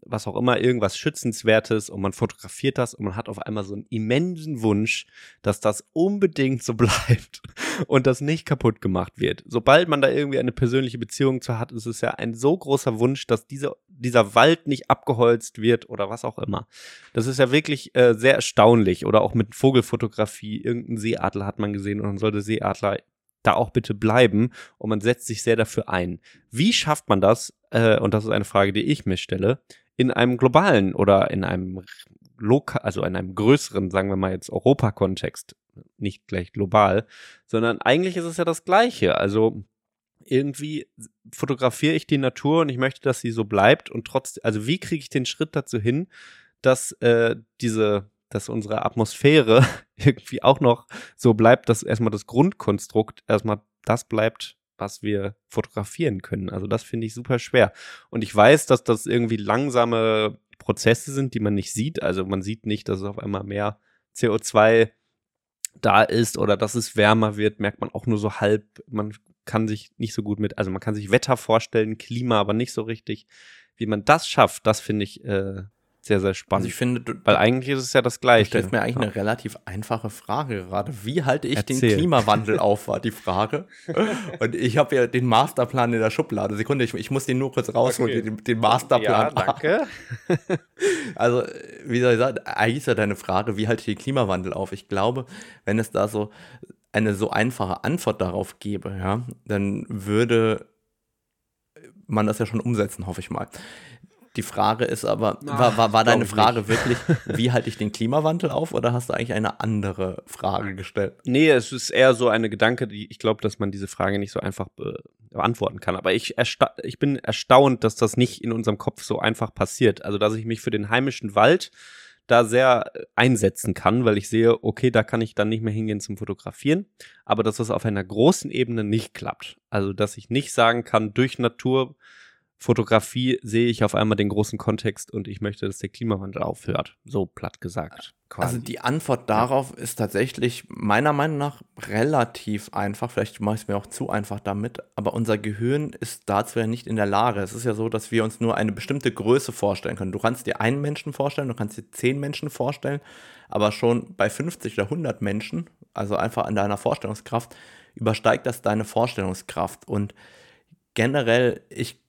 was auch immer, irgendwas Schützenswertes und man fotografiert das und man hat auf einmal so einen immensen Wunsch, dass das unbedingt so bleibt und das nicht kaputt gemacht wird. Sobald man da irgendwie eine persönliche Beziehung zu hat, ist es ja ein so großer Wunsch, dass diese, dieser Wald nicht abgeholzt wird oder was auch immer. Das ist ja wirklich äh, sehr erstaunlich oder auch mit Vogelfotografie. Irgendein Seeadler hat man gesehen und dann sollte Seeadler da auch bitte bleiben und man setzt sich sehr dafür ein. Wie schafft man das? Äh, und das ist eine Frage, die ich mir stelle in einem globalen oder in einem lokal, also in einem größeren, sagen wir mal jetzt Europa-Kontext, nicht gleich global, sondern eigentlich ist es ja das Gleiche. Also irgendwie fotografiere ich die Natur und ich möchte, dass sie so bleibt und trotzdem, also wie kriege ich den Schritt dazu hin, dass äh, diese, dass unsere Atmosphäre irgendwie auch noch so bleibt, dass erstmal das Grundkonstrukt erstmal das bleibt, was wir fotografieren können. Also das finde ich super schwer. Und ich weiß, dass das irgendwie langsame Prozesse sind, die man nicht sieht. Also man sieht nicht, dass es auf einmal mehr CO2 da ist oder dass es wärmer wird, merkt man auch nur so halb. Man kann sich nicht so gut mit, also man kann sich Wetter vorstellen, Klima, aber nicht so richtig. Wie man das schafft, das finde ich äh, sehr, sehr spannend. Also ich finde, du, weil eigentlich ist es ja das Gleiche. Du stellst mir eigentlich eine relativ einfache Frage gerade. Wie halte ich Erzähl. den Klimawandel auf, war die Frage. Und ich habe ja den Masterplan in der Schublade. Sekunde, ich, ich muss den nur kurz rausholen, okay. den, den, Masterplan. Ja, danke. also, wie soll ich sagen, eigentlich ist ja deine Frage, wie halte ich den Klimawandel auf? Ich glaube, wenn es da so eine so einfache Antwort darauf gäbe, ja, dann würde man das ja schon umsetzen, hoffe ich mal. Die Frage ist aber, Ach, war, war, war deine Frage nicht. wirklich, wie halte ich den Klimawandel auf oder hast du eigentlich eine andere Frage gestellt? Nee, es ist eher so eine Gedanke, die ich glaube, dass man diese Frage nicht so einfach be beantworten kann. Aber ich, ich bin erstaunt, dass das nicht in unserem Kopf so einfach passiert. Also, dass ich mich für den heimischen Wald da sehr äh, einsetzen kann, weil ich sehe, okay, da kann ich dann nicht mehr hingehen zum Fotografieren, aber dass das auf einer großen Ebene nicht klappt. Also, dass ich nicht sagen kann, durch Natur Fotografie sehe ich auf einmal den großen Kontext und ich möchte, dass der Klimawandel aufhört. So platt gesagt. Quasi. Also die Antwort darauf ja. ist tatsächlich meiner Meinung nach relativ einfach. Vielleicht mache ich es mir auch zu einfach damit. Aber unser Gehirn ist dazu ja nicht in der Lage. Es ist ja so, dass wir uns nur eine bestimmte Größe vorstellen können. Du kannst dir einen Menschen vorstellen, du kannst dir zehn Menschen vorstellen. Aber schon bei 50 oder 100 Menschen, also einfach an deiner Vorstellungskraft, übersteigt das deine Vorstellungskraft. Und generell, ich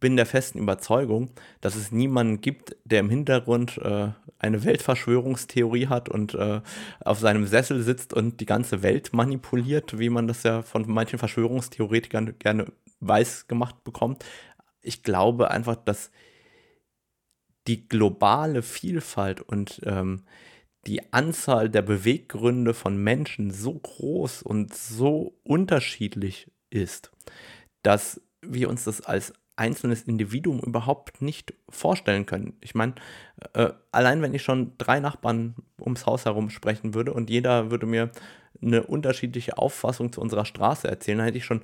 bin der festen Überzeugung, dass es niemanden gibt, der im Hintergrund äh, eine Weltverschwörungstheorie hat und äh, auf seinem Sessel sitzt und die ganze Welt manipuliert, wie man das ja von manchen Verschwörungstheoretikern gerne weiß gemacht bekommt. Ich glaube einfach, dass die globale Vielfalt und ähm, die Anzahl der Beweggründe von Menschen so groß und so unterschiedlich ist, dass wir uns das als einzelnes Individuum überhaupt nicht vorstellen können. Ich meine, äh, allein wenn ich schon drei Nachbarn ums Haus herum sprechen würde und jeder würde mir eine unterschiedliche Auffassung zu unserer Straße erzählen, dann hätte ich schon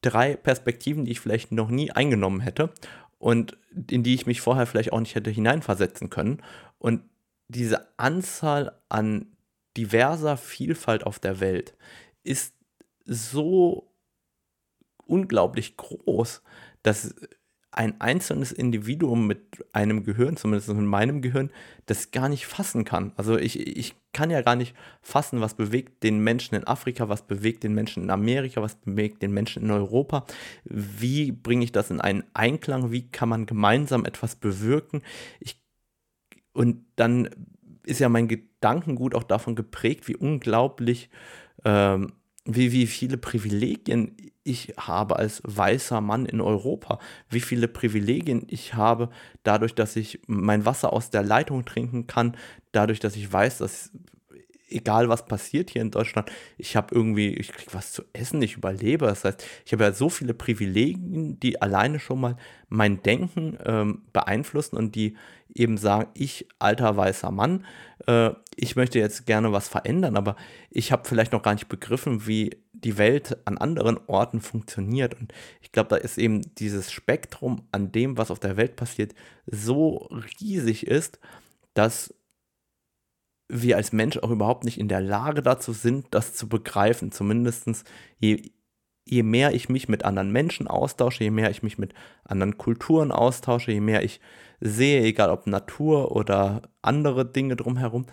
drei Perspektiven, die ich vielleicht noch nie eingenommen hätte und in die ich mich vorher vielleicht auch nicht hätte hineinversetzen können. Und diese Anzahl an diverser Vielfalt auf der Welt ist so unglaublich groß, dass ein einzelnes Individuum mit einem Gehirn, zumindest mit meinem Gehirn, das gar nicht fassen kann. Also ich, ich kann ja gar nicht fassen, was bewegt den Menschen in Afrika, was bewegt den Menschen in Amerika, was bewegt den Menschen in Europa. Wie bringe ich das in einen Einklang? Wie kann man gemeinsam etwas bewirken? Ich, und dann ist ja mein Gedankengut auch davon geprägt, wie unglaublich, ähm, wie, wie viele Privilegien ich habe als weißer Mann in Europa, wie viele Privilegien ich habe, dadurch, dass ich mein Wasser aus der Leitung trinken kann, dadurch, dass ich weiß, dass egal was passiert hier in Deutschland, ich habe irgendwie, ich kriege was zu essen, ich überlebe. Das heißt, ich habe ja so viele Privilegien, die alleine schon mal mein Denken ähm, beeinflussen und die eben sagen, ich alter weißer Mann, äh, ich möchte jetzt gerne was verändern, aber ich habe vielleicht noch gar nicht begriffen, wie die Welt an anderen Orten funktioniert. Und ich glaube, da ist eben dieses Spektrum an dem, was auf der Welt passiert, so riesig ist, dass wir als Mensch auch überhaupt nicht in der Lage dazu sind, das zu begreifen. Zumindest je, je mehr ich mich mit anderen Menschen austausche, je mehr ich mich mit anderen Kulturen austausche, je mehr ich sehe, egal ob Natur oder andere Dinge drumherum,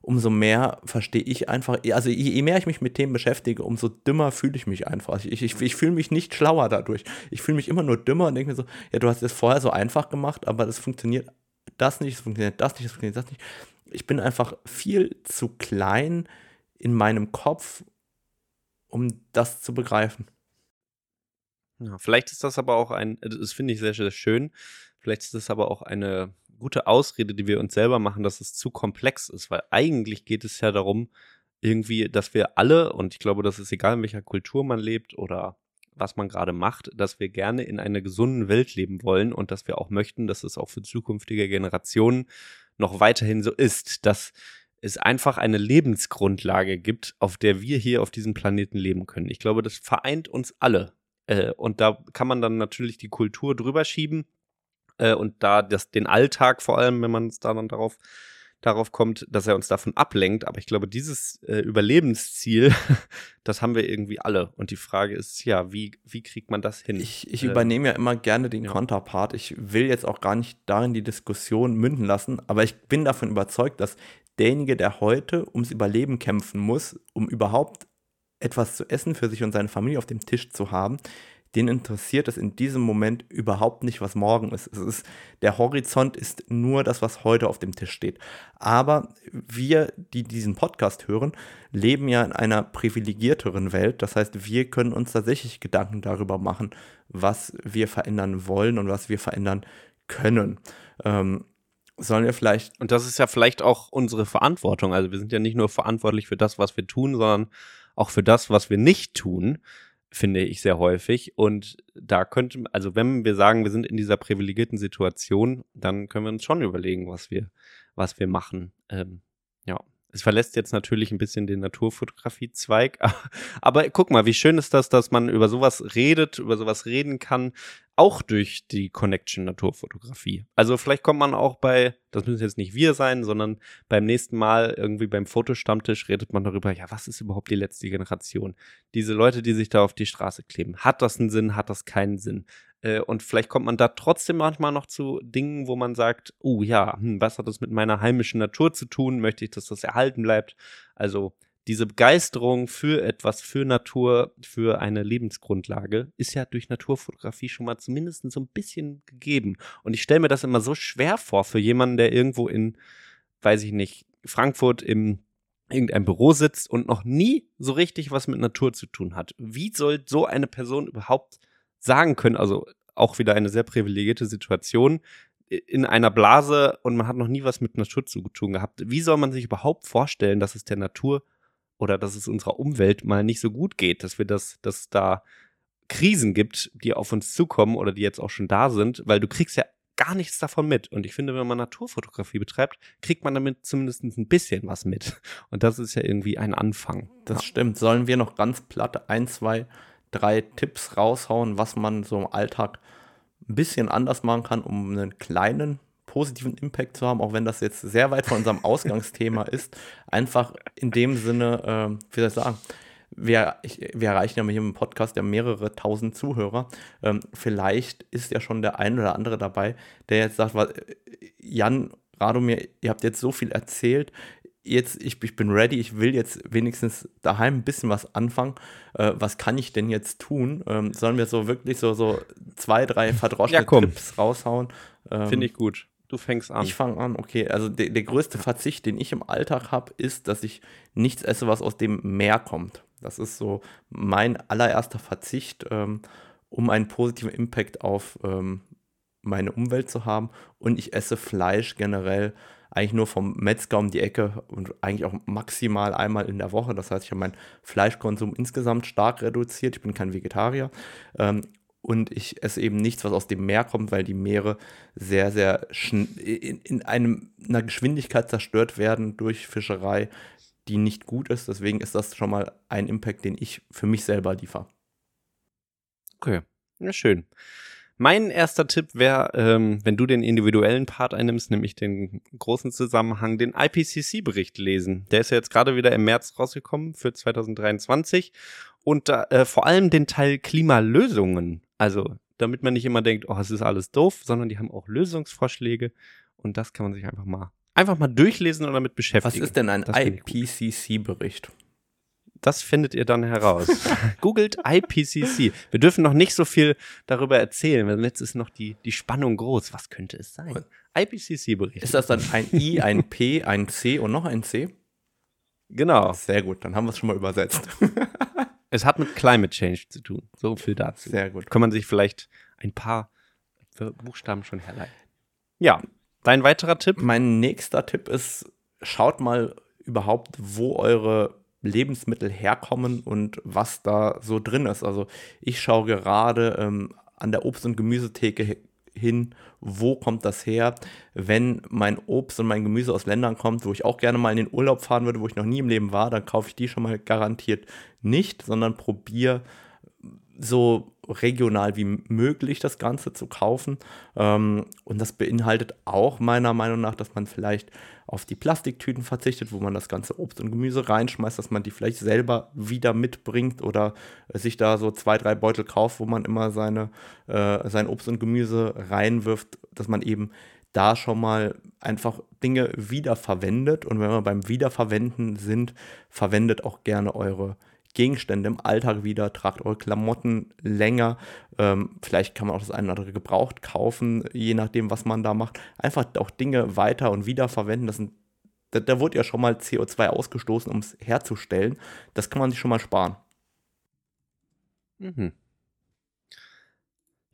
umso mehr verstehe ich einfach, also je, mehr ich mich mit Themen beschäftige, umso dümmer fühle ich mich einfach. Ich, ich, ich fühle mich nicht schlauer dadurch. Ich fühle mich immer nur dümmer und denke mir so, ja, du hast es vorher so einfach gemacht, aber das funktioniert das nicht, das funktioniert das nicht, das funktioniert das nicht. Ich bin einfach viel zu klein in meinem Kopf, um das zu begreifen. Ja, vielleicht ist das aber auch ein, das finde ich sehr, sehr schön, vielleicht ist das aber auch eine gute Ausrede, die wir uns selber machen, dass es zu komplex ist, weil eigentlich geht es ja darum, irgendwie, dass wir alle, und ich glaube, das ist egal, in welcher Kultur man lebt oder was man gerade macht, dass wir gerne in einer gesunden Welt leben wollen und dass wir auch möchten, dass es auch für zukünftige Generationen noch weiterhin so ist, dass es einfach eine Lebensgrundlage gibt, auf der wir hier auf diesem Planeten leben können. Ich glaube, das vereint uns alle. Äh, und da kann man dann natürlich die Kultur drüber schieben äh, und da das, den Alltag vor allem, wenn man es da dann darauf darauf kommt, dass er uns davon ablenkt. Aber ich glaube, dieses äh, Überlebensziel, das haben wir irgendwie alle. Und die Frage ist, ja, wie, wie kriegt man das hin? Ich, ich äh, übernehme ja immer gerne den ja. Konterpart. Ich will jetzt auch gar nicht darin die Diskussion münden lassen, aber ich bin davon überzeugt, dass derjenige, der heute ums Überleben kämpfen muss, um überhaupt etwas zu essen für sich und seine Familie auf dem Tisch zu haben, den interessiert es in diesem Moment überhaupt nicht, was morgen ist. Es ist. Der Horizont ist nur das, was heute auf dem Tisch steht. Aber wir, die diesen Podcast hören, leben ja in einer privilegierteren Welt. Das heißt, wir können uns tatsächlich Gedanken darüber machen, was wir verändern wollen und was wir verändern können. Ähm, sollen wir vielleicht. Und das ist ja vielleicht auch unsere Verantwortung. Also wir sind ja nicht nur verantwortlich für das, was wir tun, sondern auch für das, was wir nicht tun, finde ich sehr häufig. Und da könnte, also wenn wir sagen, wir sind in dieser privilegierten Situation, dann können wir uns schon überlegen, was wir, was wir machen. Ähm. Es verlässt jetzt natürlich ein bisschen den Naturfotografie-Zweig. Aber guck mal, wie schön ist das, dass man über sowas redet, über sowas reden kann, auch durch die Connection Naturfotografie. Also vielleicht kommt man auch bei, das müssen jetzt nicht wir sein, sondern beim nächsten Mal irgendwie beim Fotostammtisch redet man darüber, ja, was ist überhaupt die letzte Generation? Diese Leute, die sich da auf die Straße kleben. Hat das einen Sinn? Hat das keinen Sinn? Äh, und vielleicht kommt man da trotzdem manchmal noch zu Dingen, wo man sagt, oh ja, hm, was hat das mit meiner heimischen Natur zu tun? Möchte ich, dass das erhalten bleibt? Also diese Begeisterung für etwas, für Natur, für eine Lebensgrundlage, ist ja durch Naturfotografie schon mal zumindest so ein bisschen gegeben. Und ich stelle mir das immer so schwer vor für jemanden, der irgendwo in, weiß ich nicht, Frankfurt im irgendein Büro sitzt und noch nie so richtig was mit Natur zu tun hat. Wie soll so eine Person überhaupt sagen können, also auch wieder eine sehr privilegierte Situation, in einer Blase und man hat noch nie was mit Natur zu tun gehabt. Wie soll man sich überhaupt vorstellen, dass es der Natur oder dass es unserer Umwelt mal nicht so gut geht, dass wir das, dass da Krisen gibt, die auf uns zukommen oder die jetzt auch schon da sind, weil du kriegst ja gar nichts davon mit. Und ich finde, wenn man Naturfotografie betreibt, kriegt man damit zumindest ein bisschen was mit. Und das ist ja irgendwie ein Anfang. Das ja. stimmt. Sollen wir noch ganz platt ein, zwei drei Tipps raushauen, was man so im Alltag ein bisschen anders machen kann, um einen kleinen positiven Impact zu haben, auch wenn das jetzt sehr weit von unserem Ausgangsthema ist. Einfach in dem Sinne, äh, wie soll ich sagen, wir, ich, wir erreichen ja hier im Podcast ja mehrere tausend Zuhörer. Ähm, vielleicht ist ja schon der ein oder andere dabei, der jetzt sagt, was, Jan, Radomir, ihr habt jetzt so viel erzählt, jetzt, ich, ich bin ready, ich will jetzt wenigstens daheim ein bisschen was anfangen. Äh, was kann ich denn jetzt tun? Ähm, sollen wir so wirklich so, so zwei, drei verdroschene ja, Tipps raushauen? Ähm, Finde ich gut. Du fängst an. Ich fange an, okay. Also de, der größte Verzicht, den ich im Alltag habe, ist, dass ich nichts esse, was aus dem Meer kommt. Das ist so mein allererster Verzicht, ähm, um einen positiven Impact auf ähm, meine Umwelt zu haben. Und ich esse Fleisch generell eigentlich nur vom Metzger um die Ecke und eigentlich auch maximal einmal in der Woche. Das heißt, ich habe meinen Fleischkonsum insgesamt stark reduziert. Ich bin kein Vegetarier. Ähm, und ich esse eben nichts, was aus dem Meer kommt, weil die Meere sehr, sehr in, in einem, einer Geschwindigkeit zerstört werden durch Fischerei, die nicht gut ist. Deswegen ist das schon mal ein Impact, den ich für mich selber liefere. Okay, ja, schön. Mein erster Tipp wäre, ähm, wenn du den individuellen Part einnimmst, nämlich den großen Zusammenhang, den IPCC-Bericht lesen. Der ist ja jetzt gerade wieder im März rausgekommen für 2023 und äh, vor allem den Teil Klimalösungen. Also, damit man nicht immer denkt, oh, es ist alles doof, sondern die haben auch Lösungsvorschläge und das kann man sich einfach mal einfach mal durchlesen und damit beschäftigen. Was ist denn ein IPCC-Bericht? Das findet ihr dann heraus. Googelt IPCC. Wir dürfen noch nicht so viel darüber erzählen, weil jetzt ist noch die, die Spannung groß. Was könnte es sein? IPCC-Bericht. Ist das dann ein I, ein P, ein C und noch ein C? Genau. Sehr gut, dann haben wir es schon mal übersetzt. es hat mit Climate Change zu tun. So viel dazu. Sehr gut. Kann man sich vielleicht ein paar Buchstaben schon herleiten. Ja, dein weiterer Tipp? Mein nächster Tipp ist, schaut mal überhaupt, wo eure Lebensmittel herkommen und was da so drin ist. Also ich schaue gerade ähm, an der Obst- und Gemüsetheke hin, wo kommt das her, wenn mein Obst und mein Gemüse aus Ländern kommt, wo ich auch gerne mal in den Urlaub fahren würde, wo ich noch nie im Leben war, dann kaufe ich die schon mal garantiert nicht, sondern probiere so regional wie möglich das Ganze zu kaufen. Ähm, und das beinhaltet auch meiner Meinung nach, dass man vielleicht auf die Plastiktüten verzichtet, wo man das ganze Obst und Gemüse reinschmeißt, dass man die vielleicht selber wieder mitbringt oder sich da so zwei, drei Beutel kauft, wo man immer seine, äh, sein Obst und Gemüse reinwirft, dass man eben da schon mal einfach Dinge wiederverwendet. Und wenn wir beim Wiederverwenden sind, verwendet auch gerne eure Gegenstände im Alltag wieder, tragt eure Klamotten länger. Ähm, vielleicht kann man auch das eine oder andere gebraucht kaufen, je nachdem, was man da macht. Einfach auch Dinge weiter und wieder verwenden. Das sind, da, da wurde ja schon mal CO2 ausgestoßen, um es herzustellen. Das kann man sich schon mal sparen. Mhm.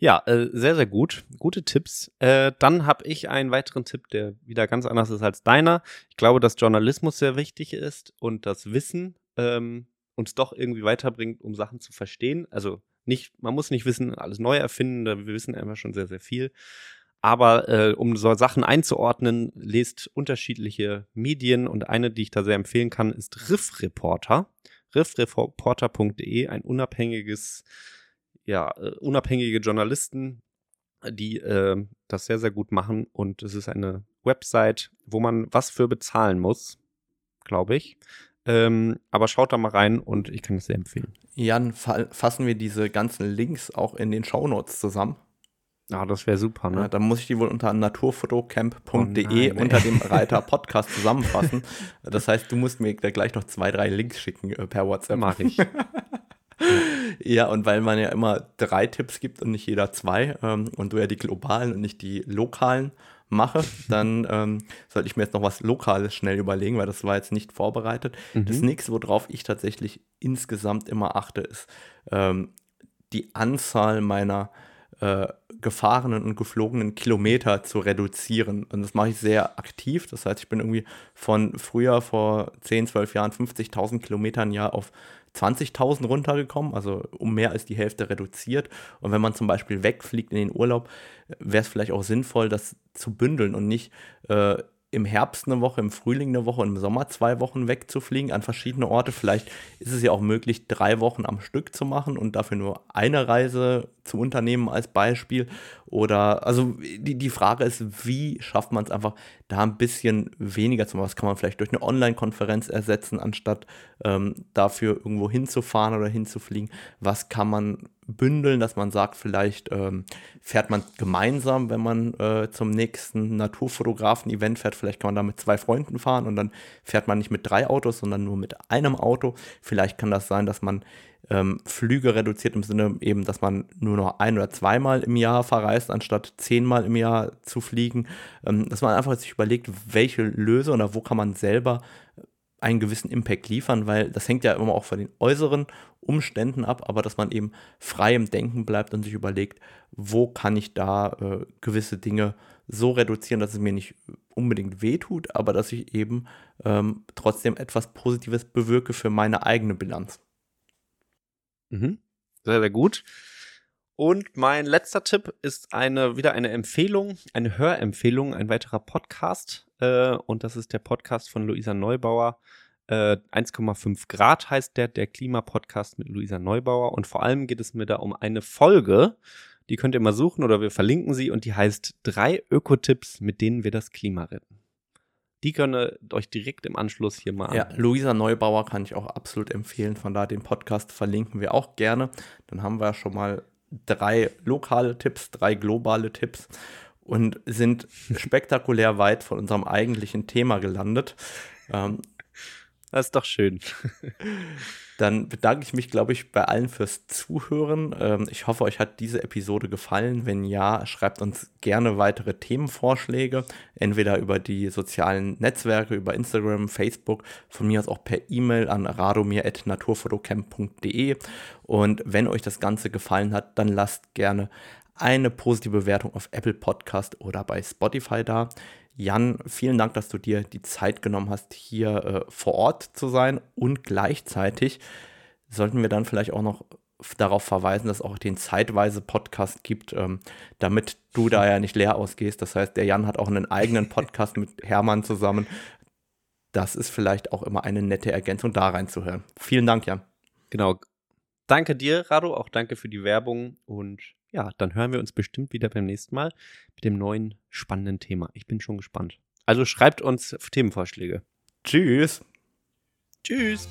Ja, äh, sehr, sehr gut. Gute Tipps. Äh, dann habe ich einen weiteren Tipp, der wieder ganz anders ist als deiner. Ich glaube, dass Journalismus sehr wichtig ist und das Wissen ähm, uns doch irgendwie weiterbringt, um Sachen zu verstehen. Also nicht, man muss nicht wissen, alles neu erfinden, wir wissen einfach schon sehr, sehr viel. Aber äh, um so Sachen einzuordnen, lest unterschiedliche Medien und eine, die ich da sehr empfehlen kann, ist Riff Reporter. Riffreporter.de, ein unabhängiges, ja, äh, unabhängige Journalisten, die äh, das sehr, sehr gut machen. Und es ist eine Website, wo man was für bezahlen muss, glaube ich. Ähm, aber schaut da mal rein und ich kann es sehr empfehlen. Jan, fa fassen wir diese ganzen Links auch in den Shownotes zusammen. Ah, das wäre super, ne? Ja, dann muss ich die wohl unter naturfotocamp.de oh unter dem Reiter Podcast zusammenfassen. Das heißt, du musst mir da gleich noch zwei, drei Links schicken äh, per WhatsApp. Mach ich. ja, und weil man ja immer drei Tipps gibt und nicht jeder zwei ähm, und du ja die globalen und nicht die lokalen mache, dann ähm, sollte ich mir jetzt noch was Lokales schnell überlegen, weil das war jetzt nicht vorbereitet. Mhm. Das nächste, worauf ich tatsächlich insgesamt immer achte, ist ähm, die Anzahl meiner äh, gefahrenen und geflogenen Kilometer zu reduzieren. Und das mache ich sehr aktiv. Das heißt, ich bin irgendwie von früher vor 10, 12 Jahren 50.000 Kilometern ja auf 20.000 runtergekommen, also um mehr als die Hälfte reduziert. Und wenn man zum Beispiel wegfliegt in den Urlaub, wäre es vielleicht auch sinnvoll, das zu bündeln und nicht äh, im Herbst eine Woche, im Frühling eine Woche im Sommer zwei Wochen wegzufliegen an verschiedene Orte. Vielleicht ist es ja auch möglich, drei Wochen am Stück zu machen und dafür nur eine Reise zu unternehmen als Beispiel. Oder, also die, die Frage ist, wie schafft man es einfach, da ein bisschen weniger zu machen? Was kann man vielleicht durch eine Online-Konferenz ersetzen, anstatt ähm, dafür irgendwo hinzufahren oder hinzufliegen? Was kann man bündeln, dass man sagt, vielleicht ähm, fährt man gemeinsam, wenn man äh, zum nächsten Naturfotografen-Event fährt, vielleicht kann man da mit zwei Freunden fahren und dann fährt man nicht mit drei Autos, sondern nur mit einem Auto. Vielleicht kann das sein, dass man ähm, Flüge reduziert im Sinne eben, dass man nur noch ein oder zweimal im Jahr verreist, anstatt zehnmal im Jahr zu fliegen. Ähm, dass man einfach sich überlegt, welche Lösung oder wo kann man selber einen gewissen Impact liefern, weil das hängt ja immer auch von den äußeren Umständen ab, aber dass man eben frei im Denken bleibt und sich überlegt, wo kann ich da äh, gewisse Dinge so reduzieren, dass es mir nicht unbedingt wehtut, aber dass ich eben ähm, trotzdem etwas Positives bewirke für meine eigene Bilanz. Mhm. Sehr, sehr gut. Und mein letzter Tipp ist eine, wieder eine Empfehlung, eine Hörempfehlung, ein weiterer Podcast. Äh, und das ist der Podcast von Luisa Neubauer. Äh, 1,5 Grad heißt der, der Klimapodcast mit Luisa Neubauer. Und vor allem geht es mir da um eine Folge, die könnt ihr mal suchen oder wir verlinken sie und die heißt drei Ökotipps, mit denen wir das Klima retten. Die könnt ihr euch direkt im Anschluss hier mal. Ja, Luisa Neubauer kann ich auch absolut empfehlen. Von da den Podcast verlinken wir auch gerne. Dann haben wir ja schon mal drei lokale Tipps, drei globale Tipps und sind spektakulär weit von unserem eigentlichen Thema gelandet. Ähm, das ist doch schön. Dann bedanke ich mich, glaube ich, bei allen fürs Zuhören. Ähm, ich hoffe, euch hat diese Episode gefallen. Wenn ja, schreibt uns gerne weitere Themenvorschläge, entweder über die sozialen Netzwerke, über Instagram, Facebook, von mir aus auch per E-Mail an radomir.naturfotocamp.de. Und wenn euch das Ganze gefallen hat, dann lasst gerne eine positive Bewertung auf Apple Podcast oder bei Spotify da. Jan, vielen Dank, dass du dir die Zeit genommen hast, hier äh, vor Ort zu sein und gleichzeitig sollten wir dann vielleicht auch noch darauf verweisen, dass es auch den zeitweise Podcast gibt, ähm, damit du da ja nicht leer ausgehst. Das heißt, der Jan hat auch einen eigenen Podcast mit Hermann zusammen. Das ist vielleicht auch immer eine nette Ergänzung, da reinzuhören. Vielen Dank, Jan. Genau. danke dir, Rado, auch danke für die Werbung und ja, dann hören wir uns bestimmt wieder beim nächsten Mal mit dem neuen spannenden Thema. Ich bin schon gespannt. Also schreibt uns Themenvorschläge. Tschüss. Tschüss.